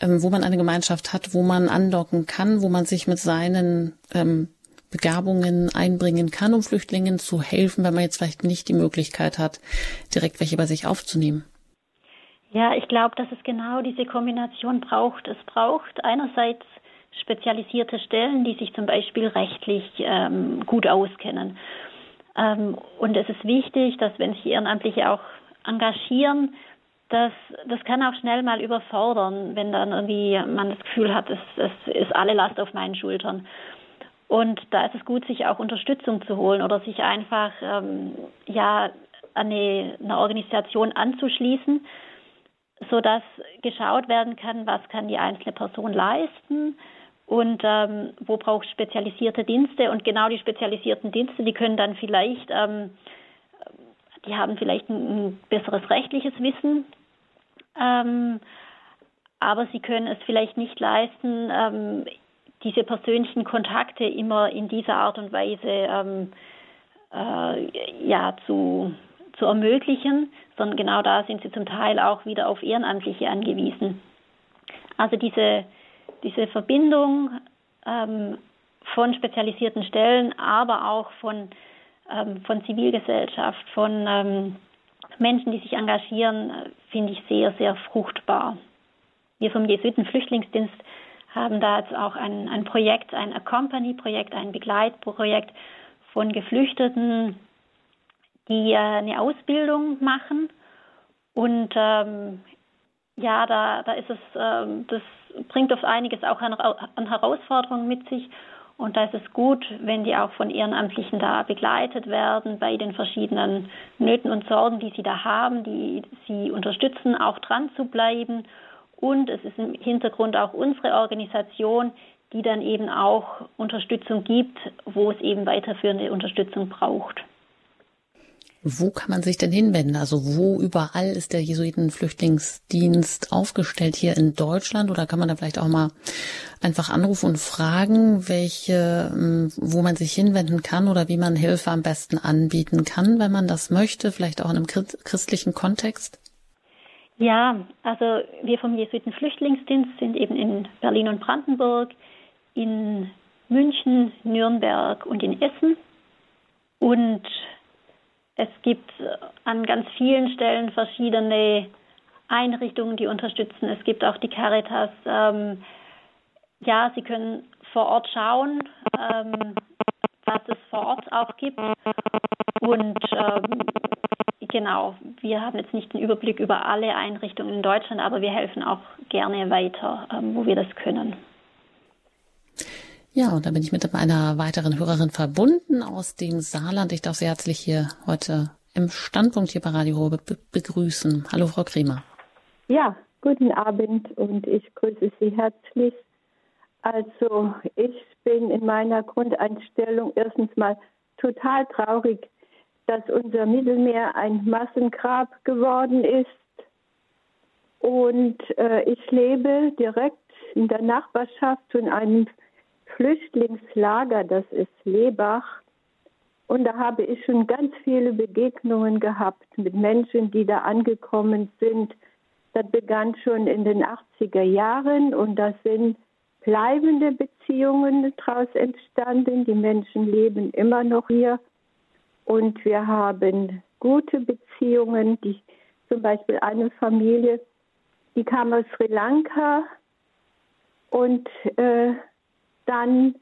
ähm, wo man eine Gemeinschaft hat, wo man andocken kann, wo man sich mit seinen ähm, Begabungen einbringen kann, um Flüchtlingen zu helfen, wenn man jetzt vielleicht nicht die Möglichkeit hat, direkt welche bei sich aufzunehmen. Ja, ich glaube, dass es genau diese Kombination braucht. Es braucht einerseits spezialisierte Stellen, die sich zum Beispiel rechtlich ähm, gut auskennen. Ähm, und es ist wichtig, dass wenn sich Ehrenamtliche auch engagieren, das, das kann auch schnell mal überfordern, wenn dann irgendwie man das Gefühl hat, es, es ist alle Last auf meinen Schultern. Und da ist es gut, sich auch Unterstützung zu holen oder sich einfach ähm, ja an eine, eine Organisation anzuschließen, so dass geschaut werden kann, was kann die einzelne Person leisten und ähm, wo braucht spezialisierte Dienste. Und genau die spezialisierten Dienste, die können dann vielleicht, ähm, die haben vielleicht ein, ein besseres rechtliches Wissen, ähm, aber sie können es vielleicht nicht leisten, ähm, diese persönlichen Kontakte immer in dieser Art und Weise ähm, äh, ja zu zu ermöglichen, sondern genau da sind sie zum Teil auch wieder auf Ehrenamtliche angewiesen. Also diese, diese Verbindung ähm, von spezialisierten Stellen, aber auch von, ähm, von Zivilgesellschaft, von ähm, Menschen, die sich engagieren, finde ich sehr, sehr fruchtbar. Wir vom Jesuiten-Flüchtlingsdienst haben da jetzt auch ein, ein Projekt, ein Accompany-Projekt, ein Begleitprojekt von Geflüchteten, die äh, eine Ausbildung machen. Und ähm, ja, da, da ist es, ähm, das bringt oft einiges auch an, an Herausforderungen mit sich. Und da ist es gut, wenn die auch von Ehrenamtlichen da begleitet werden bei den verschiedenen Nöten und Sorgen, die sie da haben, die sie unterstützen, auch dran zu bleiben und es ist im Hintergrund auch unsere Organisation, die dann eben auch Unterstützung gibt, wo es eben weiterführende Unterstützung braucht. Wo kann man sich denn hinwenden? Also wo überall ist der Jesuitenflüchtlingsdienst aufgestellt hier in Deutschland? Oder kann man da vielleicht auch mal einfach anrufen und fragen, welche, ähm, wo man sich hinwenden kann oder wie man Hilfe am besten anbieten kann, wenn man das möchte, vielleicht auch in einem christlichen Kontext? Ja, also wir vom Jesuitenflüchtlingsdienst sind eben in Berlin und Brandenburg, in München, Nürnberg und in Essen. Und es gibt an ganz vielen Stellen verschiedene Einrichtungen, die unterstützen. Es gibt auch die Caritas. Ähm, ja, Sie können vor Ort schauen, ähm, was es vor Ort auch gibt. Und ähm, genau, wir haben jetzt nicht den Überblick über alle Einrichtungen in Deutschland, aber wir helfen auch gerne weiter, ähm, wo wir das können. Ja, und da bin ich mit einer weiteren Hörerin verbunden aus dem Saarland. Ich darf Sie herzlich hier heute im Standpunkt hier bei Radio Robe begrüßen. Hallo, Frau Kremer. Ja, guten Abend und ich grüße Sie herzlich. Also, ich bin in meiner Grundeinstellung erstens mal total traurig, dass unser Mittelmeer ein Massengrab geworden ist. Und äh, ich lebe direkt in der Nachbarschaft von einem Flüchtlingslager, das ist Lebach. Und da habe ich schon ganz viele Begegnungen gehabt mit Menschen, die da angekommen sind. Das begann schon in den 80er Jahren und da sind bleibende Beziehungen daraus entstanden. Die Menschen leben immer noch hier und wir haben gute Beziehungen. Die, zum Beispiel eine Familie, die kam aus Sri Lanka und äh, dann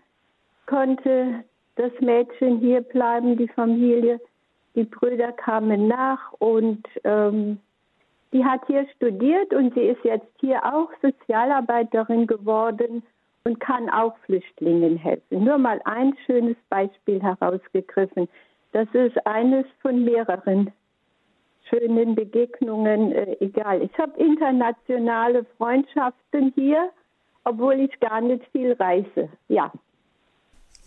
konnte das Mädchen hier bleiben, die Familie. Die Brüder kamen nach und ähm, die hat hier studiert und sie ist jetzt hier auch Sozialarbeiterin geworden und kann auch Flüchtlingen helfen. Nur mal ein schönes Beispiel herausgegriffen. Das ist eines von mehreren schönen Begegnungen. Äh, egal, ich habe internationale Freundschaften hier obwohl ich gar nicht viel reise. Ja.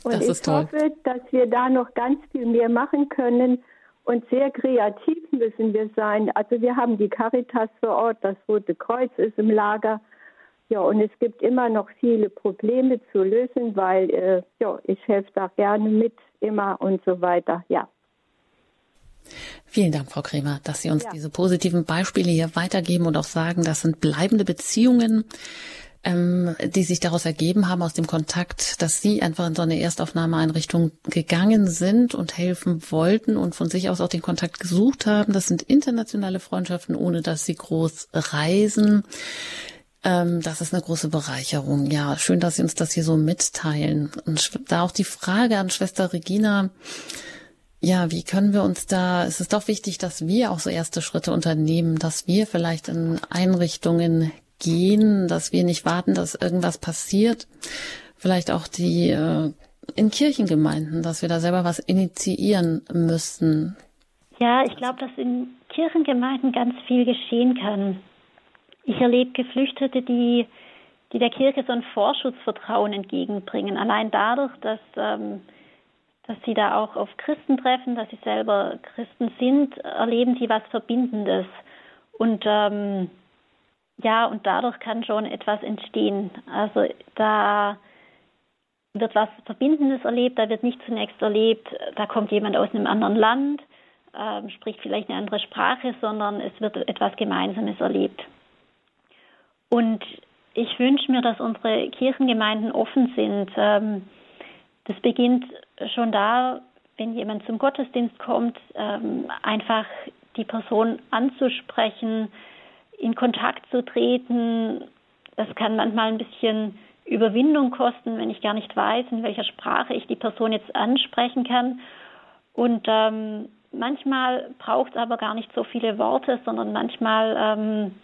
Und ich toll. hoffe, dass wir da noch ganz viel mehr machen können. Und sehr kreativ müssen wir sein. Also wir haben die Caritas vor Ort, das Rote Kreuz ist im Lager. Ja, und es gibt immer noch viele Probleme zu lösen, weil äh, ja, ich helfe da gerne mit, immer und so weiter. Ja. Vielen Dank, Frau Kremer, dass Sie uns ja. diese positiven Beispiele hier weitergeben und auch sagen, das sind bleibende Beziehungen ähm, die sich daraus ergeben haben aus dem Kontakt, dass Sie einfach in so eine Erstaufnahmeeinrichtung gegangen sind und helfen wollten und von sich aus auch den Kontakt gesucht haben. Das sind internationale Freundschaften, ohne dass Sie groß reisen. Ähm, das ist eine große Bereicherung. Ja, schön, dass Sie uns das hier so mitteilen. Und da auch die Frage an Schwester Regina. Ja, wie können wir uns da, es ist doch wichtig, dass wir auch so erste Schritte unternehmen, dass wir vielleicht in Einrichtungen gehen, dass wir nicht warten, dass irgendwas passiert. Vielleicht auch die äh, in Kirchengemeinden, dass wir da selber was initiieren müssen. Ja, ich glaube, dass in Kirchengemeinden ganz viel geschehen kann. Ich erlebe Geflüchtete, die, die der Kirche so ein Vorschutzvertrauen entgegenbringen. Allein dadurch, dass, ähm, dass sie da auch auf Christen treffen, dass sie selber Christen sind, erleben sie was Verbindendes. Und ähm, ja, und dadurch kann schon etwas entstehen. Also da wird was Verbindendes erlebt, da wird nicht zunächst erlebt, da kommt jemand aus einem anderen Land, äh, spricht vielleicht eine andere Sprache, sondern es wird etwas Gemeinsames erlebt. Und ich wünsche mir, dass unsere Kirchengemeinden offen sind. Ähm, das beginnt schon da, wenn jemand zum Gottesdienst kommt, ähm, einfach die Person anzusprechen, in Kontakt zu treten. Das kann manchmal ein bisschen Überwindung kosten, wenn ich gar nicht weiß, in welcher Sprache ich die Person jetzt ansprechen kann. Und ähm, manchmal braucht es aber gar nicht so viele Worte, sondern manchmal, ähm,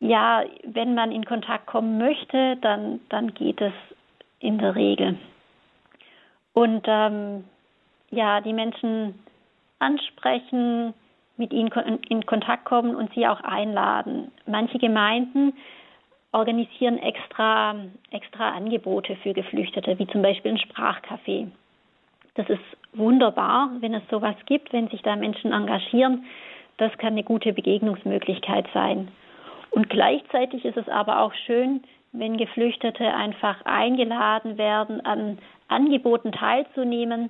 ja, wenn man in Kontakt kommen möchte, dann, dann geht es in der Regel. Und ähm, ja, die Menschen ansprechen, mit ihnen in Kontakt kommen und sie auch einladen. Manche Gemeinden organisieren extra, extra Angebote für Geflüchtete, wie zum Beispiel ein Sprachcafé. Das ist wunderbar, wenn es sowas gibt, wenn sich da Menschen engagieren. Das kann eine gute Begegnungsmöglichkeit sein. Und gleichzeitig ist es aber auch schön, wenn Geflüchtete einfach eingeladen werden, an Angeboten teilzunehmen,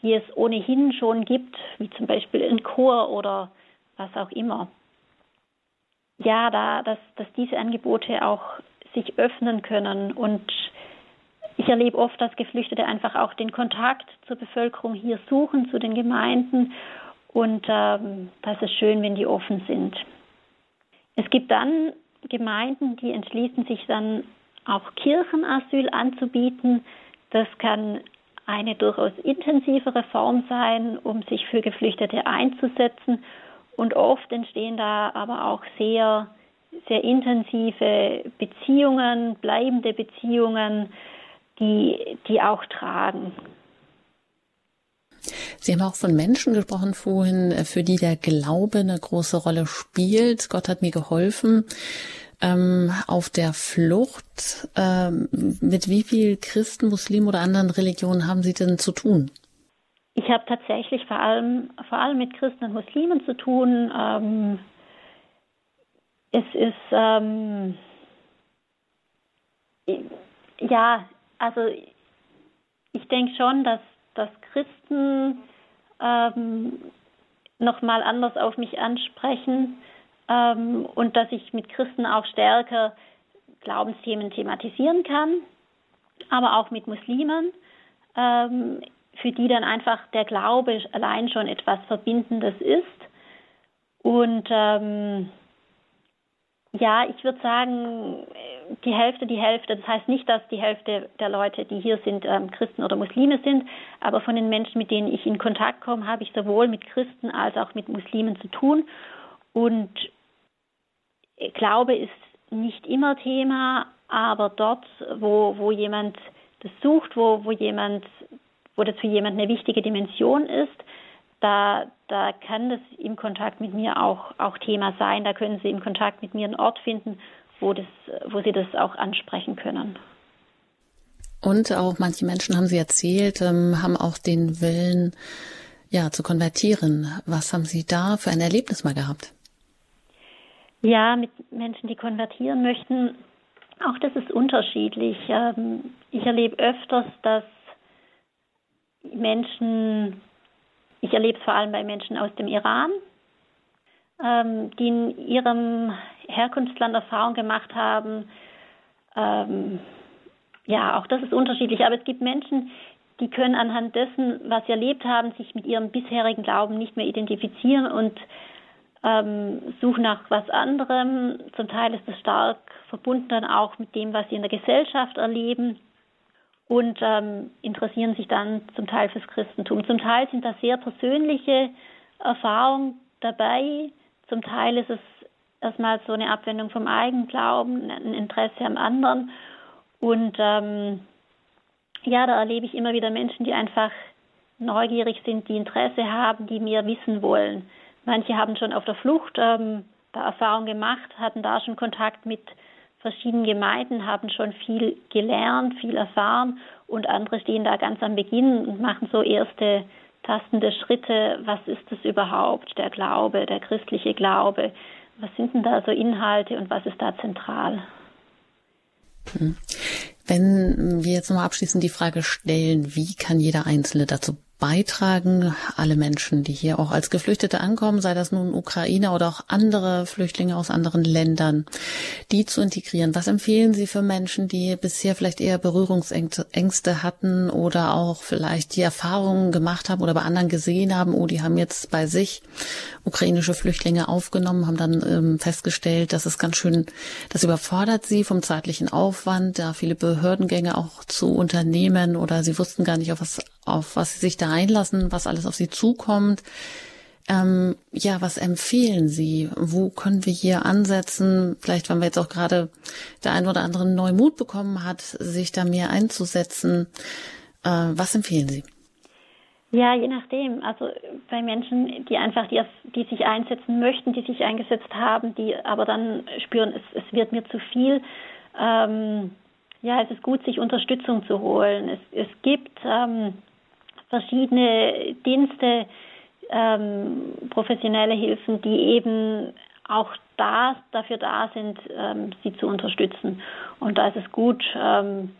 die es ohnehin schon gibt, wie zum Beispiel in Chor oder was auch immer. Ja, da, dass, dass diese Angebote auch sich öffnen können und ich erlebe oft, dass Geflüchtete einfach auch den Kontakt zur Bevölkerung hier suchen, zu den Gemeinden. Und ähm, das ist schön, wenn die offen sind. Es gibt dann Gemeinden, die entschließen sich dann auch Kirchenasyl anzubieten. Das kann eine durchaus intensivere Form sein, um sich für Geflüchtete einzusetzen. Und oft entstehen da aber auch sehr, sehr intensive Beziehungen, bleibende Beziehungen, die, die auch tragen. Sie haben auch von Menschen gesprochen vorhin, für die der Glaube eine große Rolle spielt. Gott hat mir geholfen ähm, auf der Flucht. Ähm, mit wie viel Christen, Muslimen oder anderen Religionen haben Sie denn zu tun? Ich habe tatsächlich vor allem, vor allem mit Christen und Muslimen zu tun. Ähm, es ist, ähm, ja, also ich denke schon, dass, dass Christen ähm, nochmal anders auf mich ansprechen ähm, und dass ich mit Christen auch stärker Glaubensthemen thematisieren kann, aber auch mit Muslimen, ähm, für die dann einfach der Glaube allein schon etwas Verbindendes ist. Und ähm, ja, ich würde sagen, die Hälfte, die Hälfte. Das heißt nicht, dass die Hälfte der Leute, die hier sind, ähm, Christen oder Muslime sind, aber von den Menschen, mit denen ich in Kontakt komme, habe ich sowohl mit Christen als auch mit Muslimen zu tun. Und Glaube ist nicht immer Thema, aber dort, wo, wo jemand das sucht, wo, wo jemand, wo das für jemand eine wichtige Dimension ist, da, da kann das im Kontakt mit mir auch, auch Thema sein. Da können Sie im Kontakt mit mir einen Ort finden, wo, das, wo Sie das auch ansprechen können. Und auch manche Menschen haben Sie erzählt, ähm, haben auch den Willen, ja, zu konvertieren. Was haben Sie da für ein Erlebnis mal gehabt? Ja, mit Menschen, die konvertieren möchten, auch das ist unterschiedlich. Ähm, ich erlebe öfters, dass Menschen, ich erlebe es vor allem bei Menschen aus dem Iran, ähm, die in ihrem Herkunftsland Erfahrung gemacht haben. Ähm, ja, auch das ist unterschiedlich, aber es gibt Menschen, die können anhand dessen, was sie erlebt haben, sich mit ihrem bisherigen Glauben nicht mehr identifizieren und ähm, suchen nach was anderem. Zum Teil ist es stark verbunden dann auch mit dem, was sie in der Gesellschaft erleben und ähm, interessieren sich dann zum Teil fürs Christentum. Zum Teil sind da sehr persönliche Erfahrungen dabei. Zum Teil ist es erstmal so eine Abwendung vom Eigenglauben, ein Interesse am anderen. Und ähm, ja, da erlebe ich immer wieder Menschen, die einfach neugierig sind, die Interesse haben, die mehr wissen wollen. Manche haben schon auf der Flucht ähm, da Erfahrung gemacht, hatten da schon Kontakt mit verschiedenen Gemeinden, haben schon viel gelernt, viel erfahren und andere stehen da ganz am Beginn und machen so erste tastende Schritte. Was ist das überhaupt, der Glaube, der christliche Glaube? Was sind denn da so Inhalte und was ist da zentral? Hm. Wenn wir jetzt nochmal abschließend die Frage stellen, wie kann jeder Einzelne dazu beitragen, alle Menschen, die hier auch als Geflüchtete ankommen, sei das nun Ukrainer oder auch andere Flüchtlinge aus anderen Ländern, die zu integrieren. Was empfehlen Sie für Menschen, die bisher vielleicht eher Berührungsängste hatten oder auch vielleicht die Erfahrungen gemacht haben oder bei anderen gesehen haben, oh, die haben jetzt bei sich ukrainische Flüchtlinge aufgenommen, haben dann ähm, festgestellt, dass es ganz schön, das überfordert sie vom zeitlichen Aufwand, da viele Behördengänge auch zu unternehmen oder sie wussten gar nicht, auf was auf was sie sich da einlassen, was alles auf sie zukommt. Ähm, ja, was empfehlen Sie? Wo können wir hier ansetzen? Vielleicht, wenn wir jetzt auch gerade der ein oder andere neuen Mut bekommen hat, sich da mehr einzusetzen. Äh, was empfehlen Sie? Ja, je nachdem. Also bei Menschen, die einfach, die, die sich einsetzen möchten, die sich eingesetzt haben, die aber dann spüren, es, es wird mir zu viel. Ähm, ja, es ist gut, sich Unterstützung zu holen. Es, es gibt ähm, verschiedene Dienste, ähm, professionelle Hilfen, die eben auch da, dafür da sind, ähm, sie zu unterstützen. Und da ist es gut, ähm,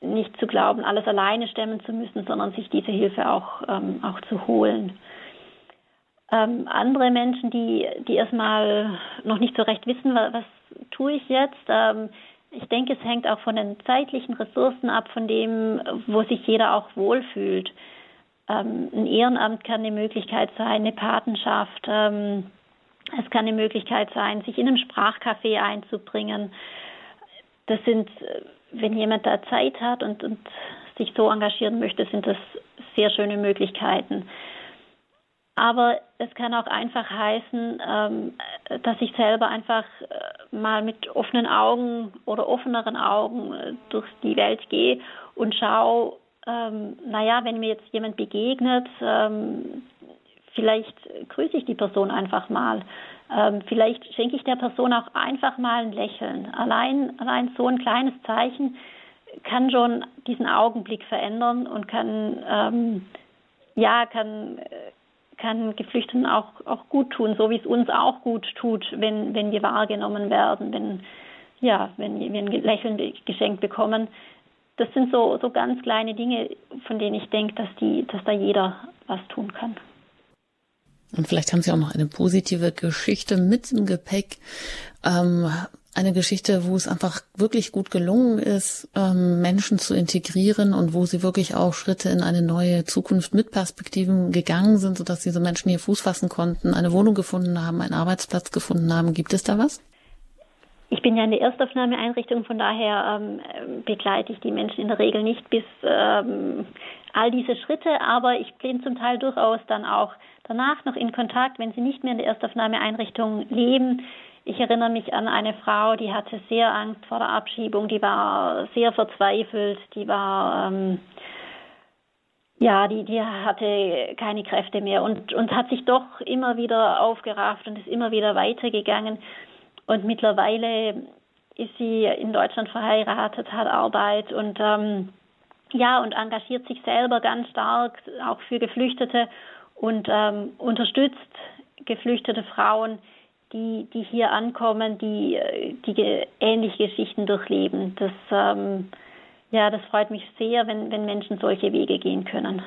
nicht zu glauben, alles alleine stemmen zu müssen, sondern sich diese Hilfe auch, ähm, auch zu holen. Ähm, andere Menschen, die, die erstmal noch nicht so recht wissen, was, was tue ich jetzt, ähm, ich denke, es hängt auch von den zeitlichen Ressourcen ab, von dem, wo sich jeder auch wohlfühlt. Ähm, ein Ehrenamt kann eine Möglichkeit sein, eine Patenschaft. Ähm, es kann eine Möglichkeit sein, sich in einem Sprachcafé einzubringen. Das sind wenn jemand da Zeit hat und, und sich so engagieren möchte, sind das sehr schöne Möglichkeiten. Aber es kann auch einfach heißen, ähm, dass ich selber einfach äh, mal mit offenen Augen oder offeneren Augen äh, durch die Welt gehe und schaue, ähm, naja, wenn mir jetzt jemand begegnet, ähm, vielleicht grüße ich die Person einfach mal. Ähm, vielleicht schenke ich der Person auch einfach mal ein Lächeln. Allein, allein so ein kleines Zeichen kann schon diesen Augenblick verändern und kann, ähm, ja, kann, kann Geflüchteten auch, auch gut tun, so wie es uns auch gut tut, wenn, wenn wir wahrgenommen werden, wenn, ja, wenn wir ein Lächeln geschenkt bekommen. Das sind so, so ganz kleine Dinge, von denen ich denke, dass, dass da jeder was tun kann. Und vielleicht haben Sie auch noch eine positive Geschichte mit im Gepäck. Ähm, eine Geschichte, wo es einfach wirklich gut gelungen ist, ähm, Menschen zu integrieren und wo sie wirklich auch Schritte in eine neue Zukunft mit Perspektiven gegangen sind, sodass diese Menschen hier Fuß fassen konnten, eine Wohnung gefunden haben, einen Arbeitsplatz gefunden haben. Gibt es da was? Ich bin ja in der Erstaufnahmeeinrichtung, von daher ähm, begleite ich die Menschen in der Regel nicht bis ähm, all diese Schritte, aber ich bin zum Teil durchaus dann auch danach noch in Kontakt, wenn sie nicht mehr in der Erstaufnahmeeinrichtung leben. Ich erinnere mich an eine Frau, die hatte sehr Angst vor der Abschiebung, die war sehr verzweifelt, die war ähm, ja, die, die hatte keine Kräfte mehr und, und hat sich doch immer wieder aufgerafft und ist immer wieder weitergegangen. Und mittlerweile ist sie in Deutschland verheiratet, hat Arbeit und ähm, ja und engagiert sich selber ganz stark auch für Geflüchtete und ähm, unterstützt geflüchtete Frauen, die, die hier ankommen, die, die ähnliche Geschichten durchleben. Das, ähm, ja, das freut mich sehr, wenn, wenn Menschen solche Wege gehen können.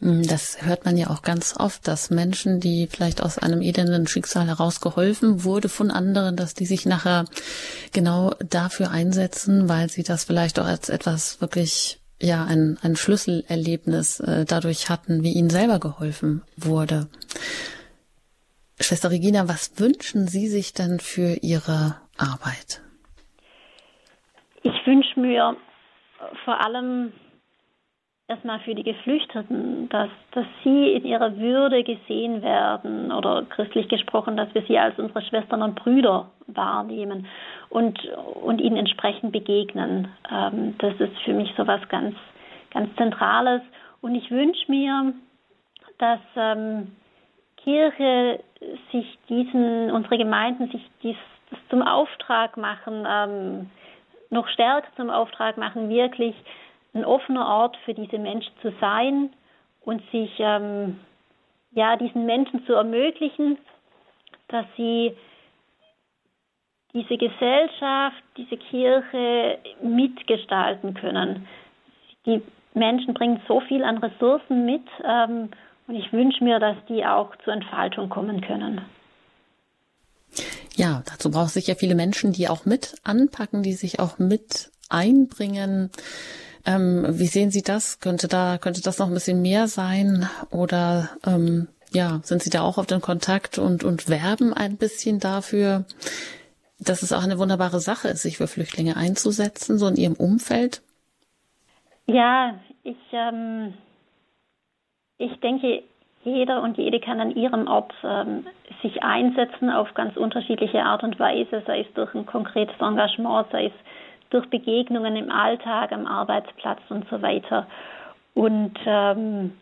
Hm, das hört man ja auch ganz oft, dass Menschen, die vielleicht aus einem elenden Schicksal heraus geholfen wurde von anderen, dass die sich nachher genau dafür einsetzen, weil sie das vielleicht auch als etwas wirklich, ja, ein, ein Schlüsselerlebnis äh, dadurch hatten, wie ihnen selber geholfen wurde. Schwester Regina, was wünschen Sie sich denn für Ihre Arbeit? Ich wünsche mir vor allem erstmal für die Geflüchteten, dass, dass sie in ihrer Würde gesehen werden oder christlich gesprochen, dass wir sie als unsere Schwestern und Brüder wahrnehmen und, und ihnen entsprechend begegnen. Ähm, das ist für mich so was ganz, ganz Zentrales. Und ich wünsche mir, dass ähm, Kirche sich diesen, unsere Gemeinden sich dies zum Auftrag machen, ähm, noch stärker zum Auftrag machen, wirklich ein offener Ort für diese Menschen zu sein und sich ähm, ja diesen Menschen zu ermöglichen, dass sie diese Gesellschaft, diese Kirche mitgestalten können. Die Menschen bringen so viel an Ressourcen mit ähm, und ich wünsche mir, dass die auch zur Entfaltung kommen können. Ja, dazu braucht es sicher viele Menschen, die auch mit anpacken, die sich auch mit einbringen. Ähm, wie sehen Sie das? Könnte da, könnte das noch ein bisschen mehr sein? Oder ähm, ja, sind Sie da auch auf den Kontakt und, und werben ein bisschen dafür, dass es auch eine wunderbare Sache ist, sich für Flüchtlinge einzusetzen, so in Ihrem Umfeld? Ja, ich, ähm, ich denke, jeder und jede kann an ihrem Ort ähm, sich einsetzen auf ganz unterschiedliche Art und Weise, sei es durch ein konkretes Engagement, sei es durch Begegnungen im Alltag, am Arbeitsplatz und so weiter. Und ähm,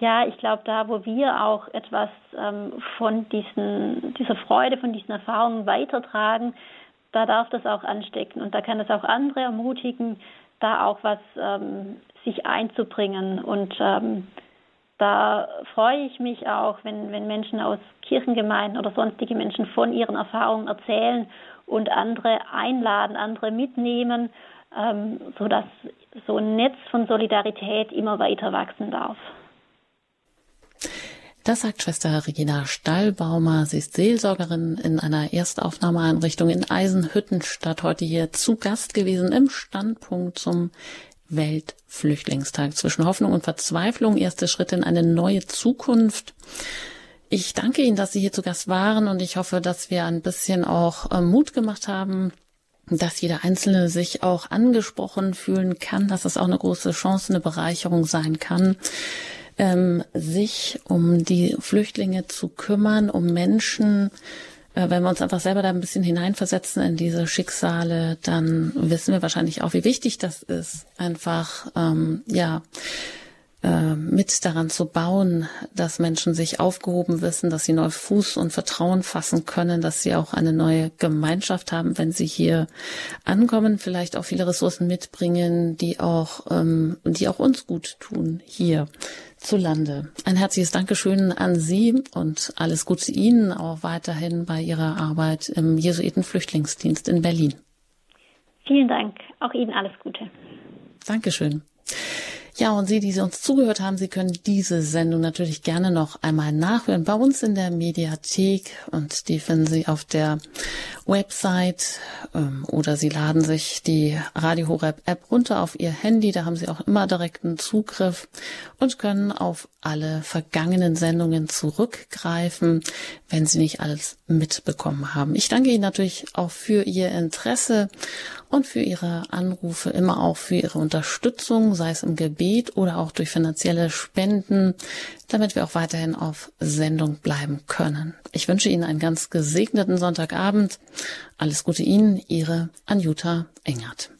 ja, ich glaube, da, wo wir auch etwas ähm, von diesen, dieser Freude, von diesen Erfahrungen weitertragen, da darf das auch anstecken und da kann es auch andere ermutigen, da auch was ähm, sich einzubringen. Und ähm, da freue ich mich auch, wenn, wenn Menschen aus Kirchengemeinden oder sonstige Menschen von ihren Erfahrungen erzählen und andere einladen, andere mitnehmen, ähm, sodass so ein Netz von Solidarität immer weiter wachsen darf. Das sagt Schwester Regina Stallbaumer. Sie ist Seelsorgerin in einer Erstaufnahmeeinrichtung in Eisenhüttenstadt. Heute hier zu Gast gewesen im Standpunkt zum Weltflüchtlingstag. Zwischen Hoffnung und Verzweiflung. Erste Schritte in eine neue Zukunft. Ich danke Ihnen, dass Sie hier zu Gast waren und ich hoffe, dass wir ein bisschen auch äh, Mut gemacht haben, dass jeder Einzelne sich auch angesprochen fühlen kann, dass es auch eine große Chance, eine Bereicherung sein kann ähm, sich um die Flüchtlinge zu kümmern, um Menschen, äh, wenn wir uns einfach selber da ein bisschen hineinversetzen in diese Schicksale, dann wissen wir wahrscheinlich auch, wie wichtig das ist, einfach ähm, ja äh, mit daran zu bauen, dass Menschen sich aufgehoben wissen, dass sie neu Fuß und Vertrauen fassen können, dass sie auch eine neue Gemeinschaft haben, wenn sie hier ankommen, vielleicht auch viele Ressourcen mitbringen, die auch, ähm, die auch uns gut tun hier zu Lande. Ein herzliches Dankeschön an Sie und alles Gute Ihnen auch weiterhin bei Ihrer Arbeit im Jesuitenflüchtlingsdienst in Berlin. Vielen Dank. Auch Ihnen alles Gute. Dankeschön. Ja, und Sie, die Sie uns zugehört haben, Sie können diese Sendung natürlich gerne noch einmal nachhören bei uns in der Mediathek und die finden Sie auf der Website ähm, oder Sie laden sich die Radio Horeb App runter auf Ihr Handy. Da haben Sie auch immer direkten Zugriff und können auf alle vergangenen Sendungen zurückgreifen, wenn Sie nicht alles mitbekommen haben. Ich danke Ihnen natürlich auch für Ihr Interesse und für Ihre Anrufe, immer auch für Ihre Unterstützung, sei es im Gebet oder auch durch finanzielle Spenden, damit wir auch weiterhin auf Sendung bleiben können. Ich wünsche Ihnen einen ganz gesegneten Sonntagabend. Alles Gute Ihnen, Ihre Anjuta Engert.